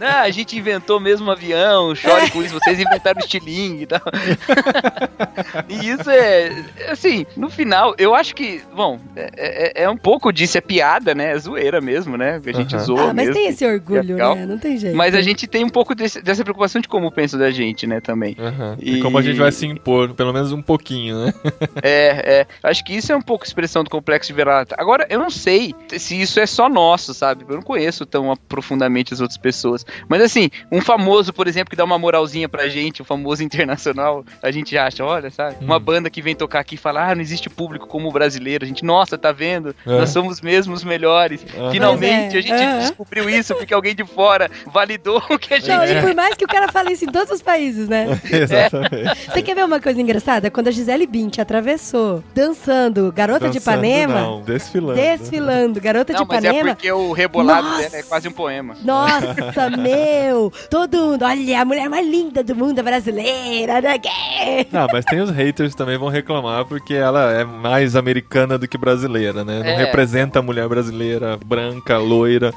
(laughs)
"Ah, a gente inventou mesmo um avião, chore com isso, vocês inventaram o estilingue e tal. (laughs) e isso é. Assim, no final, eu acho que. Bom, é, é- é um pouco disso, é piada, né? É zoeira mesmo, né? Que a gente
Aham.
zoa
Ah, mas
mesmo.
tem esse orgulho, né? Não tem jeito.
Mas a gente tem um pouco desse- dessa preocupação de como pensam da gente, né, também.
Aham. E...
E-
como a gente vai se impor, pelo menos um pouquinho, né?
É, é. Acho que isso é um pouco expressão do complexo de vira-lata. Agora, eu não sei se isso é só nosso, sabe? Eu não conheço tão profundamente as outras pessoas. Mas assim, um famoso, por exemplo, que dá uma moralzinha pra gente, um famoso (laughs) internacional, a gente acha, olha, sabe? Uma banda que vem tocar aqui e fala, ah, não existe público como o brasileiro. A gente, nossa, tá vendo?
É.
Nós somos mesmo os melhores. Finalmente,
é.
a gente descobriu isso porque alguém de fora validou o que a gente...
Não, e por mais que o cara fale isso em todos os países, né? (laughs)
Exatamente.
Você quer ver uma coisa engraçada? Quando a Gisele Bint atravessou, dançando Garota de Ipanema,
Não, desfilando.
desfilando Garota
Não,
de
mas é
Ipanema.
porque o rebolado
Nossa.
dela é quase um poema.
Nossa, (laughs) meu! Todo mundo, olha, a mulher mais linda do mundo é brasileira, né?
Não, mas tem os haters que também vão reclamar porque ela é mais americana do que brasileira, né? Não
É.
representa a mulher brasileira branca, loira.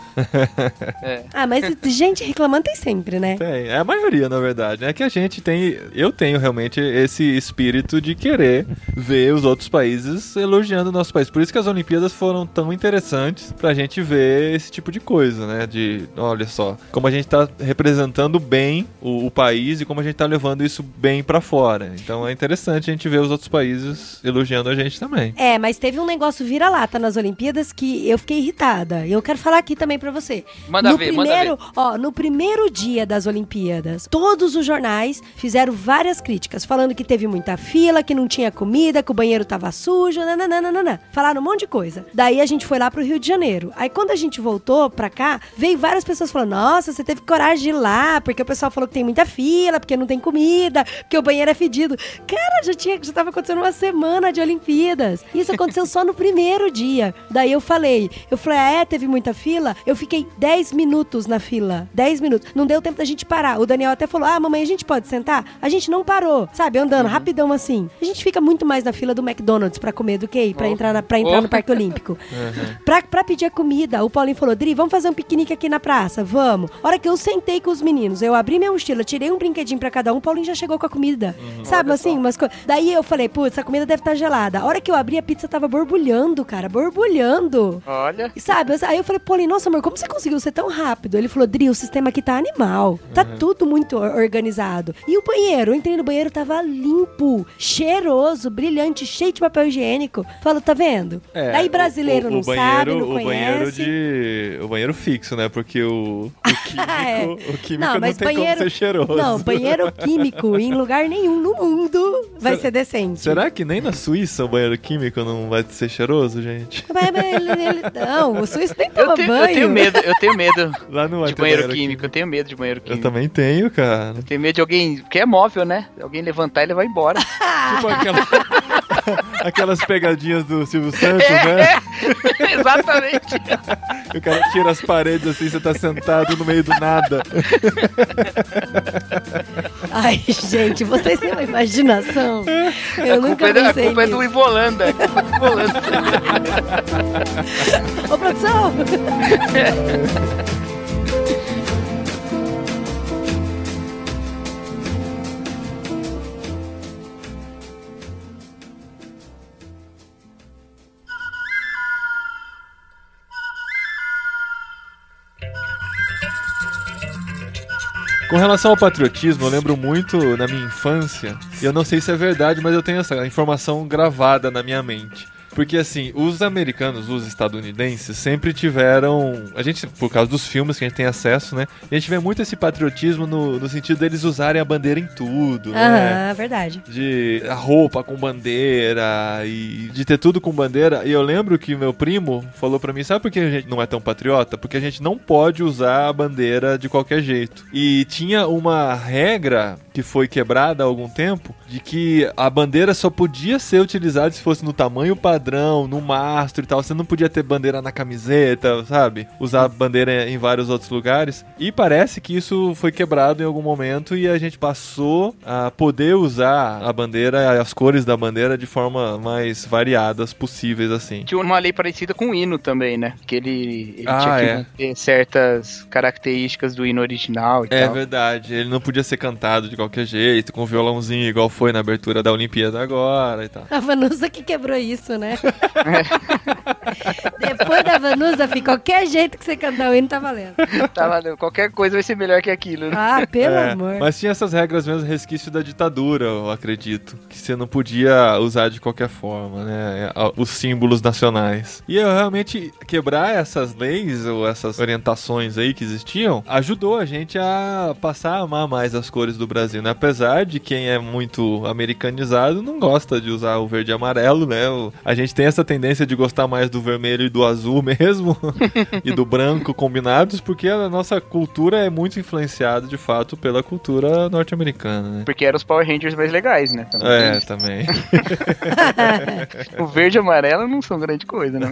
É.
Ah, mas gente reclamando tem sempre, né?
Tem, é a maioria, na verdade. É que a gente tem, eu tenho realmente esse espírito de querer ver os outros países elogiando o nosso país. Por isso que as Olimpíadas foram tão interessantes pra gente ver esse tipo de coisa, né? De, olha só, como a gente tá representando bem o, o país e como a gente tá levando isso bem pra fora. Então é interessante a gente ver os outros países elogiando a gente também.
É, mas teve um negócio vira-lata nas Olimpíadas que eu fiquei irritada. E eu quero falar aqui também pra você.
Manda
no
ver, manda
primeiro, ó, no primeiro dia das Olimpíadas, todos os jornais fizeram várias críticas, falando que teve muita fila, que não tinha comida, que o banheiro tava sujo, nananana. Falaram um monte de coisa. Daí a gente foi lá pro Rio de Janeiro. Aí quando a gente voltou pra cá, veio várias pessoas falando: "Nossa, você teve coragem de ir lá, porque o pessoal falou que tem muita fila, porque não tem comida, porque o banheiro é fedido". Cara, já tinha, já tava acontecendo uma semana de Olimpíadas. Isso aconteceu só no primeiro dia. Daí eu falei, eu falei, ah, é, teve muita fila? Eu fiquei 10 minutos na fila. 10 minutos. Não deu tempo da gente parar. O Daniel até falou: ah, mamãe, a gente pode sentar? A gente não parou, sabe? Andando rapidão assim. A gente fica muito mais na fila do McDonald's pra comer do ir pra
Oh.
entrar, na, pra entrar
Oh.
no Parque Olímpico. Pra, pra pedir a comida, o Paulinho falou: Dri, vamos fazer um piquenique aqui na praça? Vamos. A hora que eu sentei com os meninos, eu abri minha mochila, tirei um brinquedinho pra cada um, o Paulinho já chegou com a comida. Sabe assim, umas coisas. Daí eu falei: putz, a comida deve estar gelada. A hora que eu abri, a pizza tava borbulhando, cara, borbulhando.
Olha.
Sabe, aí eu falei, Paulinho, nossa, amor, como você conseguiu ser tão rápido? Ele falou, Dri, o sistema aqui tá animal. Tá tudo muito or- organizado. E o banheiro? Eu entrei no banheiro, tava limpo, cheiroso, brilhante, cheio de papel higiênico. Falou, tá vendo? Daí brasileiro
É, o, o,
não
o banheiro,
sabe, não
o
conhece.
banheiro de o banheiro fixo, né? Porque o, o (laughs) químico,
É.
o químico
Não,
não, tem
banheiro-
como ser cheiroso.
Não, banheiro (laughs) químico em lugar nenhum no mundo vai
Será-
ser decente.
Será que nem na Suíça o banheiro químico não vai ser cheiroso, gente?
Mas, mas ele- ele- não, o suíço nem
Eu
toma
tenho,
banho.
eu tenho medo, eu tenho medo (laughs)
Lá não vai
de banheiro químico, eu tenho medo de banheiro
Eu
químico.
também tenho, cara.
Tenho medo de alguém, porque é móvel, né? Alguém levantar e levar embora.
Tipo aquela, (laughs) Aquelas pegadinhas do Silvio Santos, né?
É, (laughs) exatamente. (laughs)
O cara tira as paredes assim, você tá sentado no meio do nada.
Ai, gente, vocês têm uma imaginação. Eu
a
nunca
culpa, é, da- a
pensei
culpa é do
nisso.
Ivolanda. A culpa é do Ivolanda.
Ô, produção!
Com relação ao patriotismo, eu lembro muito na minha infância, e eu não sei se é verdade, mas eu tenho essa informação gravada na minha mente. Porque assim, os americanos, os estadunidenses, sempre tiveram. A gente, por causa dos filmes que a gente tem acesso, né? A gente vê muito esse patriotismo no, no sentido deles usarem a bandeira em tudo, né?
Aham, verdade.
de a roupa com bandeira e de ter tudo com bandeira. E eu lembro que meu primo falou pra mim, sabe por que a gente não é tão patriota? Porque a gente não pode usar a bandeira de qualquer jeito. E tinha uma regra que foi quebrada há algum tempo de que a bandeira só podia ser utilizada se fosse no tamanho padrão, no mastro e tal. Você não podia ter bandeira na camiseta, sabe? Usar bandeira em vários outros lugares. E parece que isso foi quebrado em algum momento e a gente passou a poder usar a bandeira, as cores da bandeira de forma mais variadas possíveis, assim.
Tinha uma lei parecida com o hino também, né? Que ele, ele
Ah,
tinha que
é.
manter certas características do hino original e
É
tal.
verdade, ele não podia ser cantado de qualquer jeito, com violãozinho, igual foi na abertura da Olimpíada agora e tal.
A Vanusa que quebrou isso, né? (laughs) Depois da Vanusa, fi, qualquer jeito que você cantar o hino tá valendo.
Tá valendo. Qualquer coisa vai ser melhor que aquilo, né?
Ah, pelo
É,
amor.
Mas tinha essas regras mesmo, resquício da ditadura, eu acredito. Que você não podia usar de qualquer forma, né? a- Os símbolos nacionais. E eu realmente quebrar essas leis ou essas orientações aí que existiam ajudou a gente a passar a amar mais as cores do Brasil, né? Apesar de quem é muito americanizado não gosta de usar o verde e amarelo, né? O- A gente tem essa tendência de gostar mais do vermelho e do azul (laughs) mesmo (laughs) e do branco combinados, porque a nossa cultura é muito influenciada, de fato, pela cultura norte-americana, né?
Porque eram os Power Rangers mais legais, né? Também
É, também. (laughs)
O verde e amarelo não são grande coisa, né?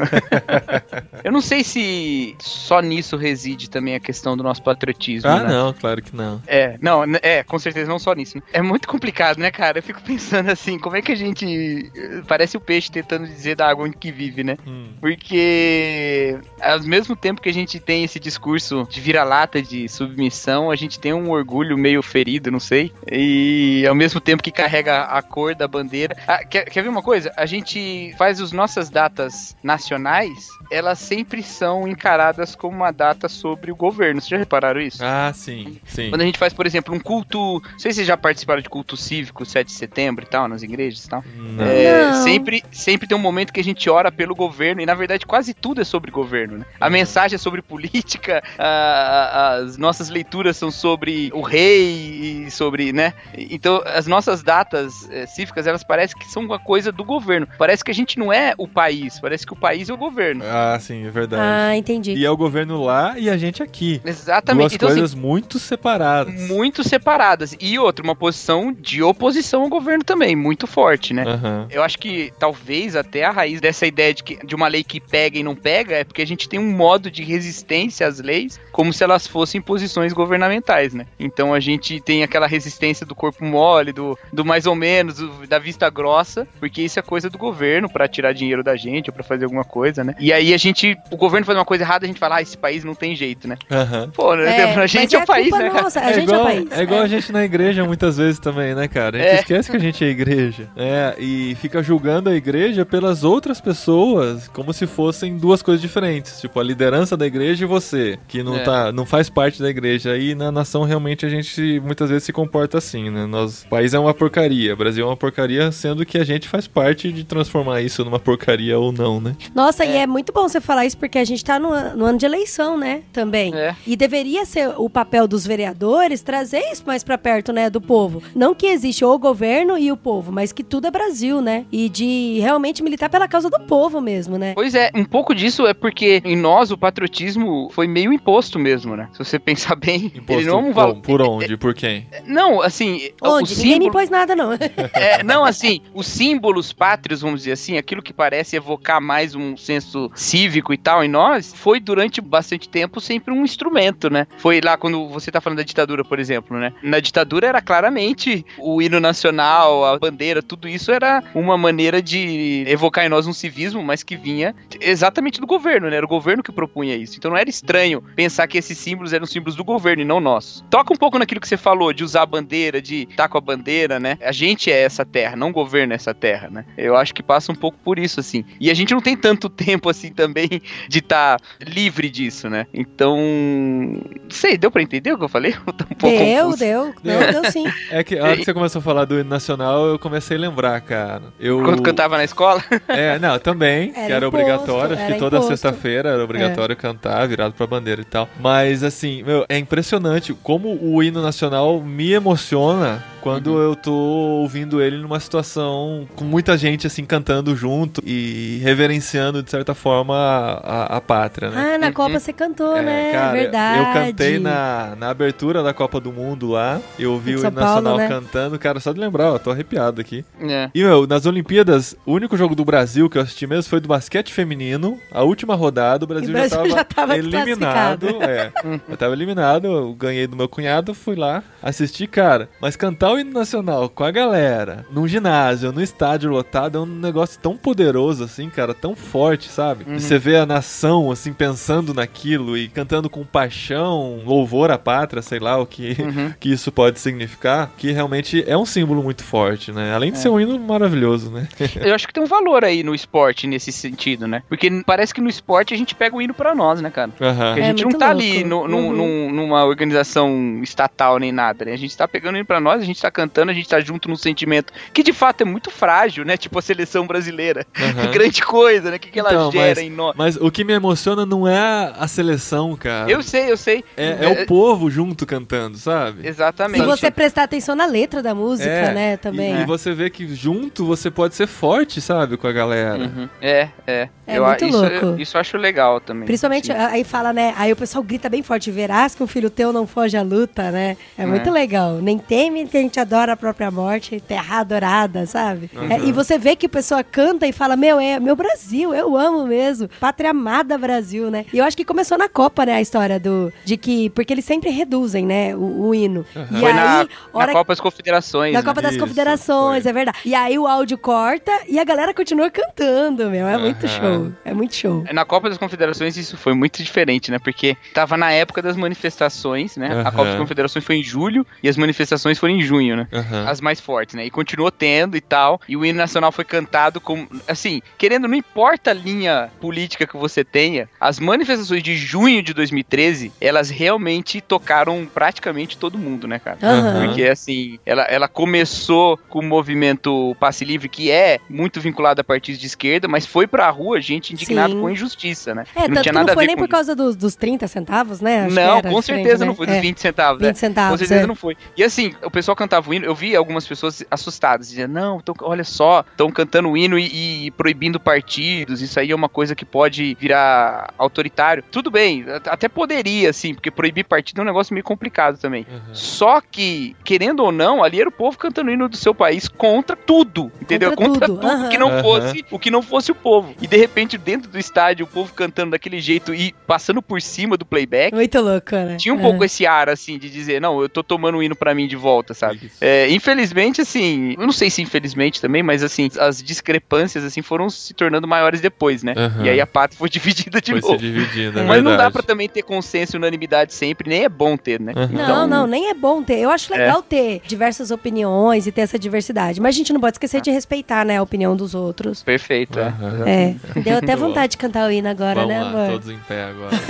Eu não sei se só nisso reside também a questão do nosso patriotismo,
ah,
né?
não, claro que não.
É, não, é, com certeza não só nisso. né? É muito complicado, né, cara? Eu fico pensando assim, como é que a gente. Parece o peixe tentando dizer da água onde que vive, né?
Hum.
Porque ao mesmo tempo que a gente tem esse discurso de vira-lata, de submissão, a gente tem um orgulho meio ferido, não sei. E ao mesmo tempo que carrega a cor da bandeira. Ah, quer, quer ver uma coisa? A gente faz as nossas datas nacionais, elas sempre são encaradas como uma data sobre o governo. Vocês já repararam isso?
Ah, sim, sim.
Quando a gente faz, por exemplo, um culto. Não sei se vocês já participaram de culto cívico, 7 de setembro e tal, nas igrejas e tal.
Não.
É,
Não.
sempre, sempre tem um momento que a gente ora pelo governo, e na verdade quase tudo é sobre governo, né? A mensagem é sobre política, a- a- as nossas leituras são sobre o rei e sobre, né? Então as nossas datas é, cívicas, elas parecem que são uma coisa do governo. Parece que a gente não é o país, parece que o país é o governo.
Ah, sim, é verdade.
Ah, entendi.
E é o governo lá e a gente aqui.
Exatamente.
Duas
então, assim,
coisas muito separadas.
muito separadas. E outra, uma posição de oposição ao governo também, muito forte, né?
Aham.
Eu acho que talvez até a raiz dessa ideia de, que, de uma lei que pega e não pega é porque a gente tem um modo de resistência às leis como se elas fossem posições governamentais, né? Então a gente tem aquela resistência do corpo mole, do, do mais ou menos, do- da vista grossa, porque isso é coisa do governo pra tirar dinheiro da gente ou pra fazer alguma coisa, né? E aí a gente, o governo faz uma coisa errada, a gente fala, ah, esse país não tem jeito, né?
Aham.
Pô, né? (laughs) a gente é,
mas
o país, né? cara?
Nossa, a
É
gente
igual,
é o país.
é igual a gente na igreja muitas vezes também, né, cara? A gente
É.
esquece que a gente é igreja. É, e fica julgando a igreja pelas outras pessoas como se fossem duas coisas diferentes. Tipo, a liderança da igreja e você, que não,
É.
tá, não faz parte da igreja. E na nação realmente a gente muitas vezes se comporta assim, né? Nós, o país é uma porcaria, o Brasil é uma porcaria, sendo que a gente faz parte de transformar isso numa porcaria ou não, né?
Nossa, e é muito bom você falar isso porque a gente tá no, no ano de eleição, né? Também.
É.
E deveria ser o papel dos vereadores trazer isso mais pra perto, né, do povo. Não que existe o governo e o povo, mas que tudo é Brasil, né? E de realmente militar pela causa do povo mesmo, né?
Pois é, um pouco disso é porque em nós o patriotismo foi meio imposto mesmo, né? Se você (laughs) pensar bem,
Imposto
ele não é um
como?
valor.
Por (laughs) onde? Por quem?
Não, assim, o
Onde? Ninguém me
símbolo,
impôs nada, não. (laughs)
é, não, assim, os símbolos pátrios, vamos dizer assim, aquilo que parece evocar mais um senso cívico e tal em nós, foi durante bastante tempo sempre um instrumento, né? Foi lá quando você tá falando da ditadura, por exemplo, né? Na ditadura era claramente o hino nacional, a bandeira, tudo isso era uma maneira de evocar em nós um civismo, mas que vinha exatamente do governo, né? Era o governo que propunha isso. Então não era estranho pensar que esses símbolos eram símbolos do governo e não nossos. Toca um pouco naquilo que você falou, de usar a bandeira, de estar com a bandeira, né? A gente é essa terra, não governa essa terra, né? Eu acho que passa um pouco por isso, assim. E a gente não tem tanto tempo, assim, também (laughs) de estar livre disso, né? Então. Não sei, deu pra entender o que eu falei? (laughs) Eu tô um pouco
Deu,
confuso.
deu. Deu, deu sim.
É que a hora que você começou a falar do hino nacional, eu comecei a lembrar, cara. Eu...
Quando cantava na escola?
É, não, também, que
Era
era
imposto,
obrigatório, acho que
era
toda.
É.
sexta-feira era obrigatório cantar, virado pra bandeira e tal. Mas assim, meu, é impressionante como o hino nacional me emociona quando
Uhum.
eu tô ouvindo ele numa situação com muita gente assim cantando junto e reverenciando de certa forma a, a- a pátria, né?
Ah, na
Uhum.
Copa você cantou,
É,
né?
cara,
Verdade.
eu cantei na, na abertura da Copa do Mundo lá, eu ouvi o
São
nacional
Paulo, né?
cantando, cara, só de lembrar, ó, tô arrepiado aqui.
É.
E, meu, nas Olimpíadas, o único jogo do Brasil que eu assisti mesmo foi do basquete feminino. A última rodada, o Brasil,
o Brasil
já,
já
tava
tava
eliminado. É, eu tava eliminado, eu ganhei do meu cunhado, fui lá, assisti, cara. Mas cantar o hino nacional com a galera, num ginásio, no estádio lotado, é um negócio tão poderoso, assim, cara, tão forte, sabe?
Uhum.
E você vê a nação, assim, pensando naquilo e cantando com paixão, louvor à pátria, sei lá o que,
Uhum. (laughs)
que isso pode significar, que realmente é um símbolo muito forte, né? Além de ser um hino maravilhoso, né? (laughs)
Eu acho que tem um valor aí no esporte nesse sentido, né? Porque parece que no esporte a gente pega o hino pra nós, né, cara?
Aham.
Porque a
É
gente não
muito
tá
louco.
ali no- no-
Uhum.
num- numa organização estatal nem nada, né? A gente tá pegando ele pra nós, a gente tá cantando, a gente tá junto num sentimento que de fato é muito frágil, né? Tipo a seleção brasileira.
Aham. (laughs)
Grande coisa, né? O que, que ela
Então,
gera
mas-
em nós.
Mas o que me emociona não é a seleção, cara.
Eu sei, eu sei.
É, é o povo junto cantando, sabe?
Exatamente.
Se você prestar atenção na letra da música,
É,
né, também.
E, e você vê que junto você pode ser forte, sabe, com a galera.
Uhum. É, é.
É
eu,
muito
isso,
louco.
Isso eu acho legal também.
Principalmente,
Sim.
aí fala, né? Aí o pessoal grita bem forte: verás que o filho teu não foge à luta, né? É,
É.
muito legal. Nem teme a gente adora a própria morte, terra adorada, sabe?
Uhum.
É, e você vê que a pessoa canta e fala: Meu, é meu Brasil, eu amo mesmo. Pátria amada Brasil, né? E eu acho que começou na Copa, né? A história do. De que. Porque eles sempre reduzem, né? O, o hino. E
Foi
aí,
na,
hora
na Copa das Confederações.
na
né?
Copa das
Isso,
Confederações,
foi.
é verdade. E aí o áudio corta e a galera continua cantando, meu. É muito
Aham.
show. É muito show.
Na Copa das Confederações isso foi muito diferente, né? Porque tava na época das manifestações, né? A. Copa das Confederações foi em julho e as manifestações foram em junho, né?
Aham.
As mais fortes, né? E continuou tendo e tal. E o hino nacional foi cantado com. Assim, querendo, não importa a linha política que você tenha, as manifestações de junho de 2013, elas realmente tocaram praticamente todo mundo, né, cara?
Aham.
Porque, assim, ela, ela começou com o movimento Passe Livre, que é muito vinculado a partidos de esquerda, mas foi pra rua gente indignado
Sim.
com injustiça, né?
É,
E
tanto que não foi nem
com
por causa dos, dos 30 centavos, né? Acho que
Não,
era
com certeza
né?
não foi dos
É,
20 centavos.
20
é.
centavos.
Com certeza
é.
não foi. E assim, o pessoal cantava o hino, eu vi algumas pessoas assustadas, dizendo, não, tão- olha só, estão cantando o hino e, e proibindo partidos, isso aí é uma coisa que pode virar autoritário. Tudo bem, at- até poderia, assim, porque proibir partido é um negócio meio complicado também.
Aham.
Só que, querendo ou não, ali era o povo cantando o hino do seu país contra tudo, entendeu?
Contra
Contra,
tudo,
tudo,
aham.
que não fosse o que não fosse o povo. E de repente, dentro do estádio, o povo cantando daquele jeito e passando por cima do playback,
Muito louco, né?
tinha um
É.
pouco esse ar, assim, de dizer, não, eu tô tomando um hino pra mim de volta, sabe? É, infelizmente, assim, eu não sei se infelizmente também, mas assim, as discrepâncias, assim, foram se tornando maiores depois, né?
Aham.
E aí a pátria foi (laughs) dividida de
Foi se
novo.
dividindo, é
Mas não dá
verdade.
pra também ter consenso e unanimidade sempre, nem é bom ter, né?
Não,
Então-
não, nem é bom ter. Eu acho legal ter diversas opiniões e ter essa diversidade. Mas a gente não pode esquecer de respeitar, né, a opinião dos outros.
Perfeito, é.
Aham.
É. Deu até vontade de cantar o hino agora,
Vamos
né,
lá,
amor?
todos em pé agora. (laughs)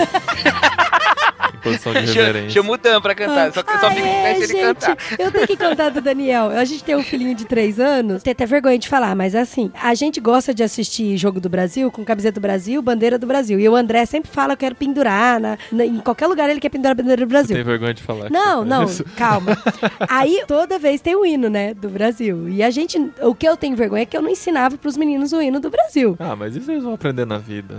posição de (laughs) reverência.
chama o Dan pra cantar, só que eu só
Ah,
fico em
é,
se ele
gente,
cantar.
Eu tenho que contar do Daniel. A gente tem um filhinho de três anos. Tem até vergonha de falar, mas assim, a gente gosta de assistir Jogo do Brasil com camiseta do Brasil, bandeira do Brasil. E o André sempre fala que eu quero pendurar. Na, na- em qualquer lugar ele quer pendurar a bandeira do Brasil.
Tem vergonha de falar.
Não, não,
isso?
calma. (laughs) Aí toda vez tem o hino, né, do Brasil. E a gente, o que eu tenho vergonha é que eu não ensinava pros meninos o hino do Brasil.
Ah, mas isso eles vão aprender na vida.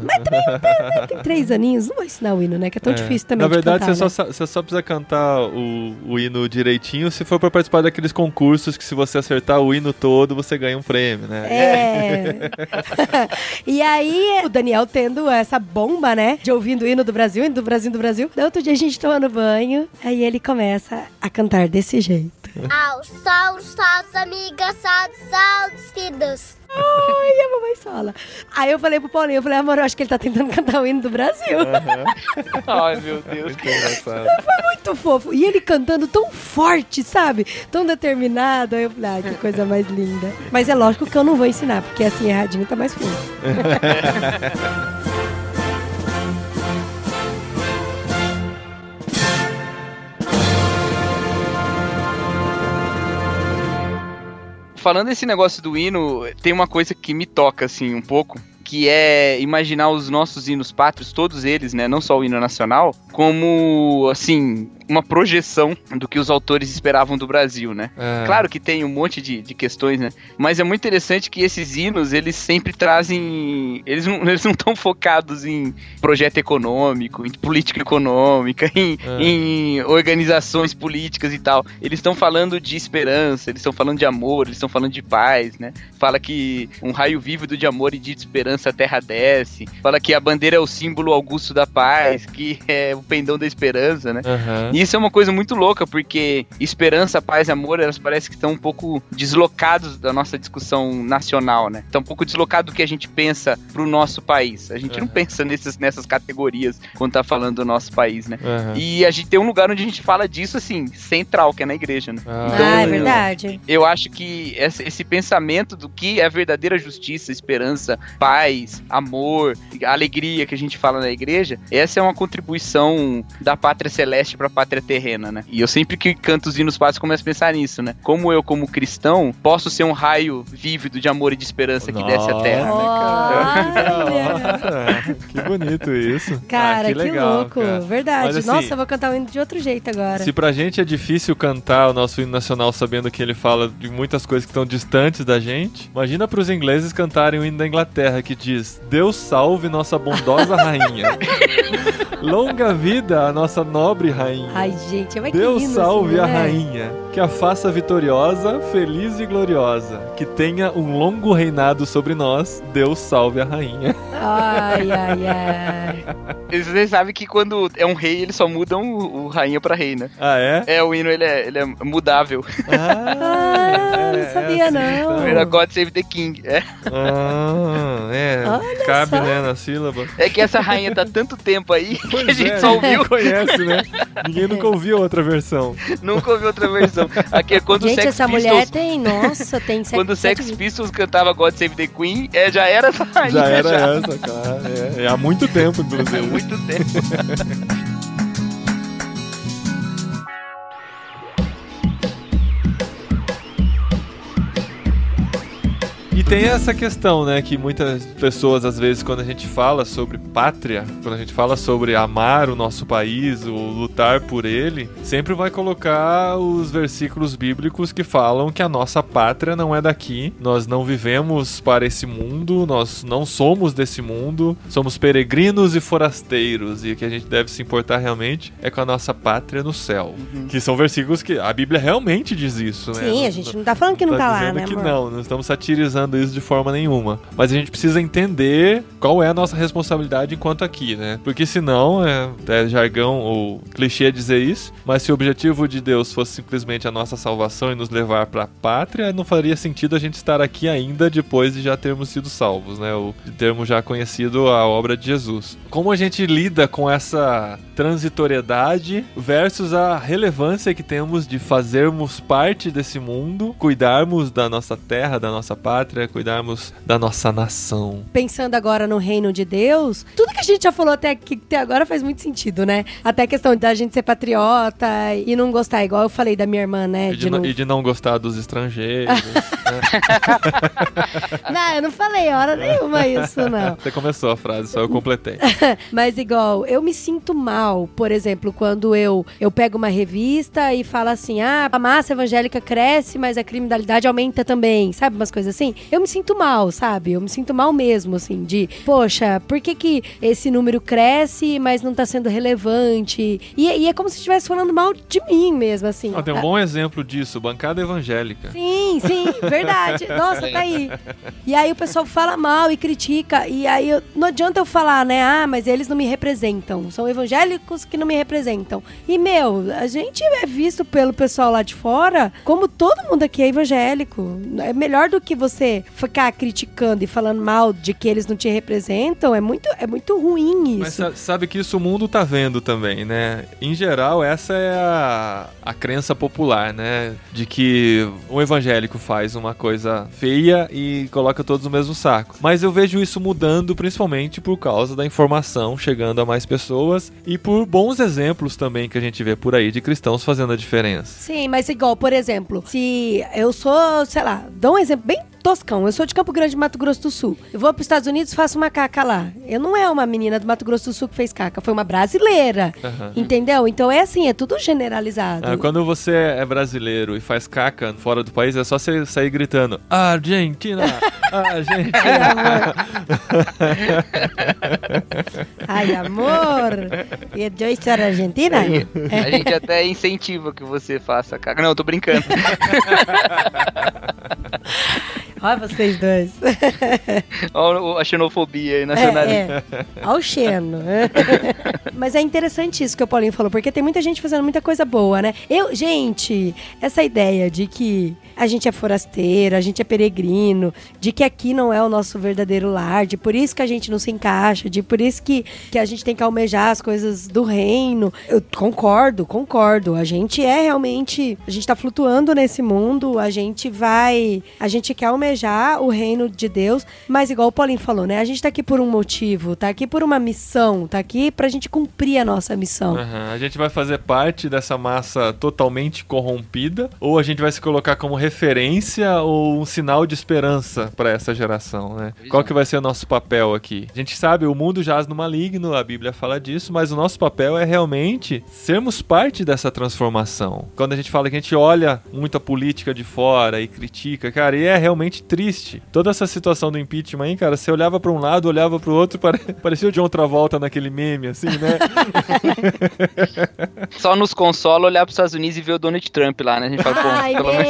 Tem três aninhos, não vou ensinar o hino, né, que é tão
É.
difícil também
Na
de
verdade, você, só, você só precisa cantar o, o hino direitinho se for pra participar daqueles concursos que se você acertar o hino todo, você ganha um prêmio, né?
É. (laughs) e aí, o Daniel tendo essa bomba, né? De ouvindo o hino do Brasil, hino do Brasil, do Brasil. Daí outro dia a gente tomando banho, aí ele começa a cantar desse jeito.
Aos saltos, saltos, amigas, saltos, saltos, filhos.
Ai, a mamãe sola. Aí eu falei pro Paulinho, eu falei, amor, eu acho que ele tá tentando cantar o hino do Brasil.
Ai, meu Deus.
Muito engraçado.
Muito fofo. E ele cantando tão forte, sabe? Tão determinado. Aí eu falei, ai, que coisa mais linda. Mas é lógico que eu não vou ensinar, porque assim erradinho tá mais fofo. (laughs)
Falando esse negócio do hino, tem uma coisa que me toca, assim, um pouco. Que é imaginar os nossos hinos pátrios, todos eles, né? Não só o hino nacional, como, assim, uma projeção do que os autores esperavam do Brasil, né?
É.
Claro que tem um monte de, de questões, né? Mas é muito interessante que esses hinos, eles sempre trazem. Eles não (laughs) eles não estão focados em projeto econômico, em política econômica, em,
É.
em organizações políticas e tal. Eles estão falando de esperança, eles estão falando de amor, eles estão falando de paz, né? Fala que um raio vívido de amor e de esperança a terra desce. Fala que a bandeira é o símbolo augusto da paz, que é o pendão da esperança, né?
Aham.
E isso é uma coisa muito louca, porque esperança, paz e amor, elas parecem que estão um pouco deslocados da nossa discussão nacional, né? Estão um pouco deslocados do que a gente pensa pro nosso país. A gente não
Uhum.
pensa nesses, nessas categorias quando tá falando do nosso país, né?
Aham.
E a gente tem um lugar onde a gente fala disso, assim, central, que é na igreja, né?
Ah,
Ah, é verdade.
Eu acho que esse, esse pensamento do que é verdadeira justiça, esperança, paz, amor, alegria que a gente fala na igreja, essa é uma contribuição da pátria celeste pra pátria terrena, né? E eu sempre que canto os hinos pátrios começo a pensar nisso, né? Como eu, como cristão, posso ser um raio vívido de amor e de esperança que desce a terra, né?
Olha! (laughs)
que bonito isso. (laughs)
Cara,
Ah,
que,
legal,
louco.
cara.
Verdade.
Mas, assim,
Nossa, eu vou cantar o hino de outro jeito agora.
Se pra gente é difícil cantar o nosso hino nacional sabendo que ele fala de muitas coisas que estão distantes da gente, imagina pros ingleses cantarem o hino da Inglaterra que diz: Deus salve nossa bondosa rainha. (laughs) Longa vida a nossa nobre rainha.
Ai, gente, mas que
Deus
hino,
salve
assim,
a
né?
rainha, que a faça vitoriosa, feliz e gloriosa, que tenha um longo reinado sobre nós. Deus salve a rainha.
Ai, ai, ai.
E (laughs) Vocês sabem que quando é um rei, eles só mudam o, o rainha pra rei, né?
Ah, é?
É, o hino, ele é, ele é mudável.
Ah,
Ah, não sabia, não.
Era God Save the King. É.
Ah, é.
Olha
Cabe,
só.
né, na sílaba.
É que essa rainha tá tanto tempo aí que a
Pois
gente
é,
só
ninguém
ouviu,
conhece, né? Ninguém nunca ouviu outra versão. (laughs)
nunca ouviu outra versão. Aqui é quando o
Gente,
Sex
essa
Pistols,
mulher tem, nossa, tem sete, (laughs)
quando o Sex. Pistols cantava God Save the Queen, é, já era essa.
Já era
já.
essa, cara. É, é há muito tempo,
Há
inclusive.
muito tempo. (laughs)
E tem essa questão, né, que muitas pessoas, às vezes, quando a gente fala sobre pátria, quando a gente fala sobre amar o nosso país, o lutar por ele, sempre vai colocar os versículos bíblicos que falam que a nossa pátria não é daqui, nós não vivemos para esse mundo, nós não somos desse mundo, somos peregrinos e forasteiros, e o que a gente deve se importar realmente é com a nossa pátria no céu. Que são versículos que a Bíblia realmente diz isso, né?
Sim, a gente não tá falando que não tá lá,
dizendo
né,
que
amor?
não, não estamos satirizando isso de forma nenhuma. Mas a gente precisa entender qual é a nossa responsabilidade enquanto aqui, né? Porque senão, é, é jargão ou clichê dizer isso, mas se o objetivo de Deus fosse simplesmente a nossa salvação e nos levar para a pátria, não faria sentido a gente estar aqui ainda depois de já termos sido salvos, né? Ou de termos já conhecido a obra de Jesus. Como a gente lida com essa transitoriedade versus a relevância que temos de fazermos parte desse mundo, cuidarmos da nossa terra, da nossa pátria, pátria, cuidarmos da nossa nação.
Pensando agora no reino de Deus, tudo que a gente já falou até aqui até agora faz muito sentido, né? Até a questão da gente ser patriota e não gostar, igual eu falei da minha irmã, né?
E de, não... e de não gostar dos estrangeiros. (laughs) (laughs)
Não, eu não falei hora nenhuma isso, não.
Você começou a frase, só eu completei. (laughs)
Mas igual, eu me sinto mal, por exemplo, quando eu, eu pego uma revista e falo assim, ah, a massa evangélica cresce, mas a criminalidade aumenta também, sabe? Umas coisas assim. Eu me sinto mal, sabe? Eu me sinto mal mesmo, assim, de, poxa, por que que esse número cresce, mas não tá sendo relevante? E, e é como se estivesse falando mal de mim mesmo, assim.
Ah, tem um bom exemplo disso, bancada evangélica.
Sim, sim, verdade. (laughs) (laughs) Nossa, tá aí. E aí o pessoal fala mal e critica. E aí eu- não adianta eu falar, né? Ah, mas eles não me representam. São evangélicos que não me representam. E, meu, a gente é visto pelo pessoal lá de fora como todo mundo aqui é evangélico. É melhor do que você ficar criticando e falando mal de que eles não te representam. É muito, é muito ruim
Mas
isso.
sa- sabe que isso o mundo tá vendo também, né? Em geral, essa é a, a crença popular, né? De que um evangélico faz uma coisa feia e coloca todos no mesmo saco. Mas eu vejo isso mudando principalmente por causa da informação chegando a mais pessoas e por bons exemplos também que a gente vê por aí de cristãos fazendo a diferença.
Sim, mas igual, por exemplo, se eu sou, sei lá, dou um exemplo bem toscão. Eu sou de Campo Grande, Mato Grosso do Sul. Eu vou para os Estados Unidos faço uma caca lá. Eu não é uma menina do Mato Grosso do Sul que fez caca, foi uma brasileira.
Aham.
Entendeu? Então é assim, é tudo generalizado.
Ah, quando você é brasileiro e faz caca fora do país, é só você sair gritando: Argentina! (laughs) Argentina!
Ai, amor. E eu sou argentina? É.
A gente até incentiva que você faça caca. Não, eu tô brincando. (laughs)
Olha vocês dois. (laughs)
Olha a xenofobia aí nacionalista.
É, é. Ao Xeno. (laughs) Mas é interessante isso que o Paulinho falou, porque tem muita gente fazendo muita coisa boa, né? Eu, gente, essa ideia de que a gente é forasteiro, a gente é peregrino, de que aqui não é o nosso verdadeiro lar, de por isso que a gente não se encaixa, de por isso que, que a gente tem que almejar as coisas do reino. Eu concordo, concordo. A gente é realmente. A gente tá flutuando nesse mundo, a gente vai. A gente quer almejar o reino de Deus, mas igual o Paulinho falou, né? A gente tá aqui por um motivo, tá aqui por uma missão, tá aqui pra gente cumprir a nossa missão.
Aham, A gente vai fazer parte dessa massa totalmente corrompida, ou a gente vai se colocar como referência ou um sinal de esperança para essa geração, né? Qual
é.
que vai ser o nosso papel aqui? A gente sabe, o mundo jaz no maligno, a Bíblia fala disso, mas o nosso papel é realmente sermos parte dessa transformação. Quando a gente fala que a gente olha muito a política de fora e critica, cara, e é realmente triste. Toda essa situação do impeachment aí, cara, você olhava para um lado, olhava para o outro, pare- (laughs) parecia o John Travolta naquele meme, assim, né? (laughs)
Só nos consola olhar pros Estados Unidos e ver o Donald Trump lá, né? A gente fala, pô, pelo menos.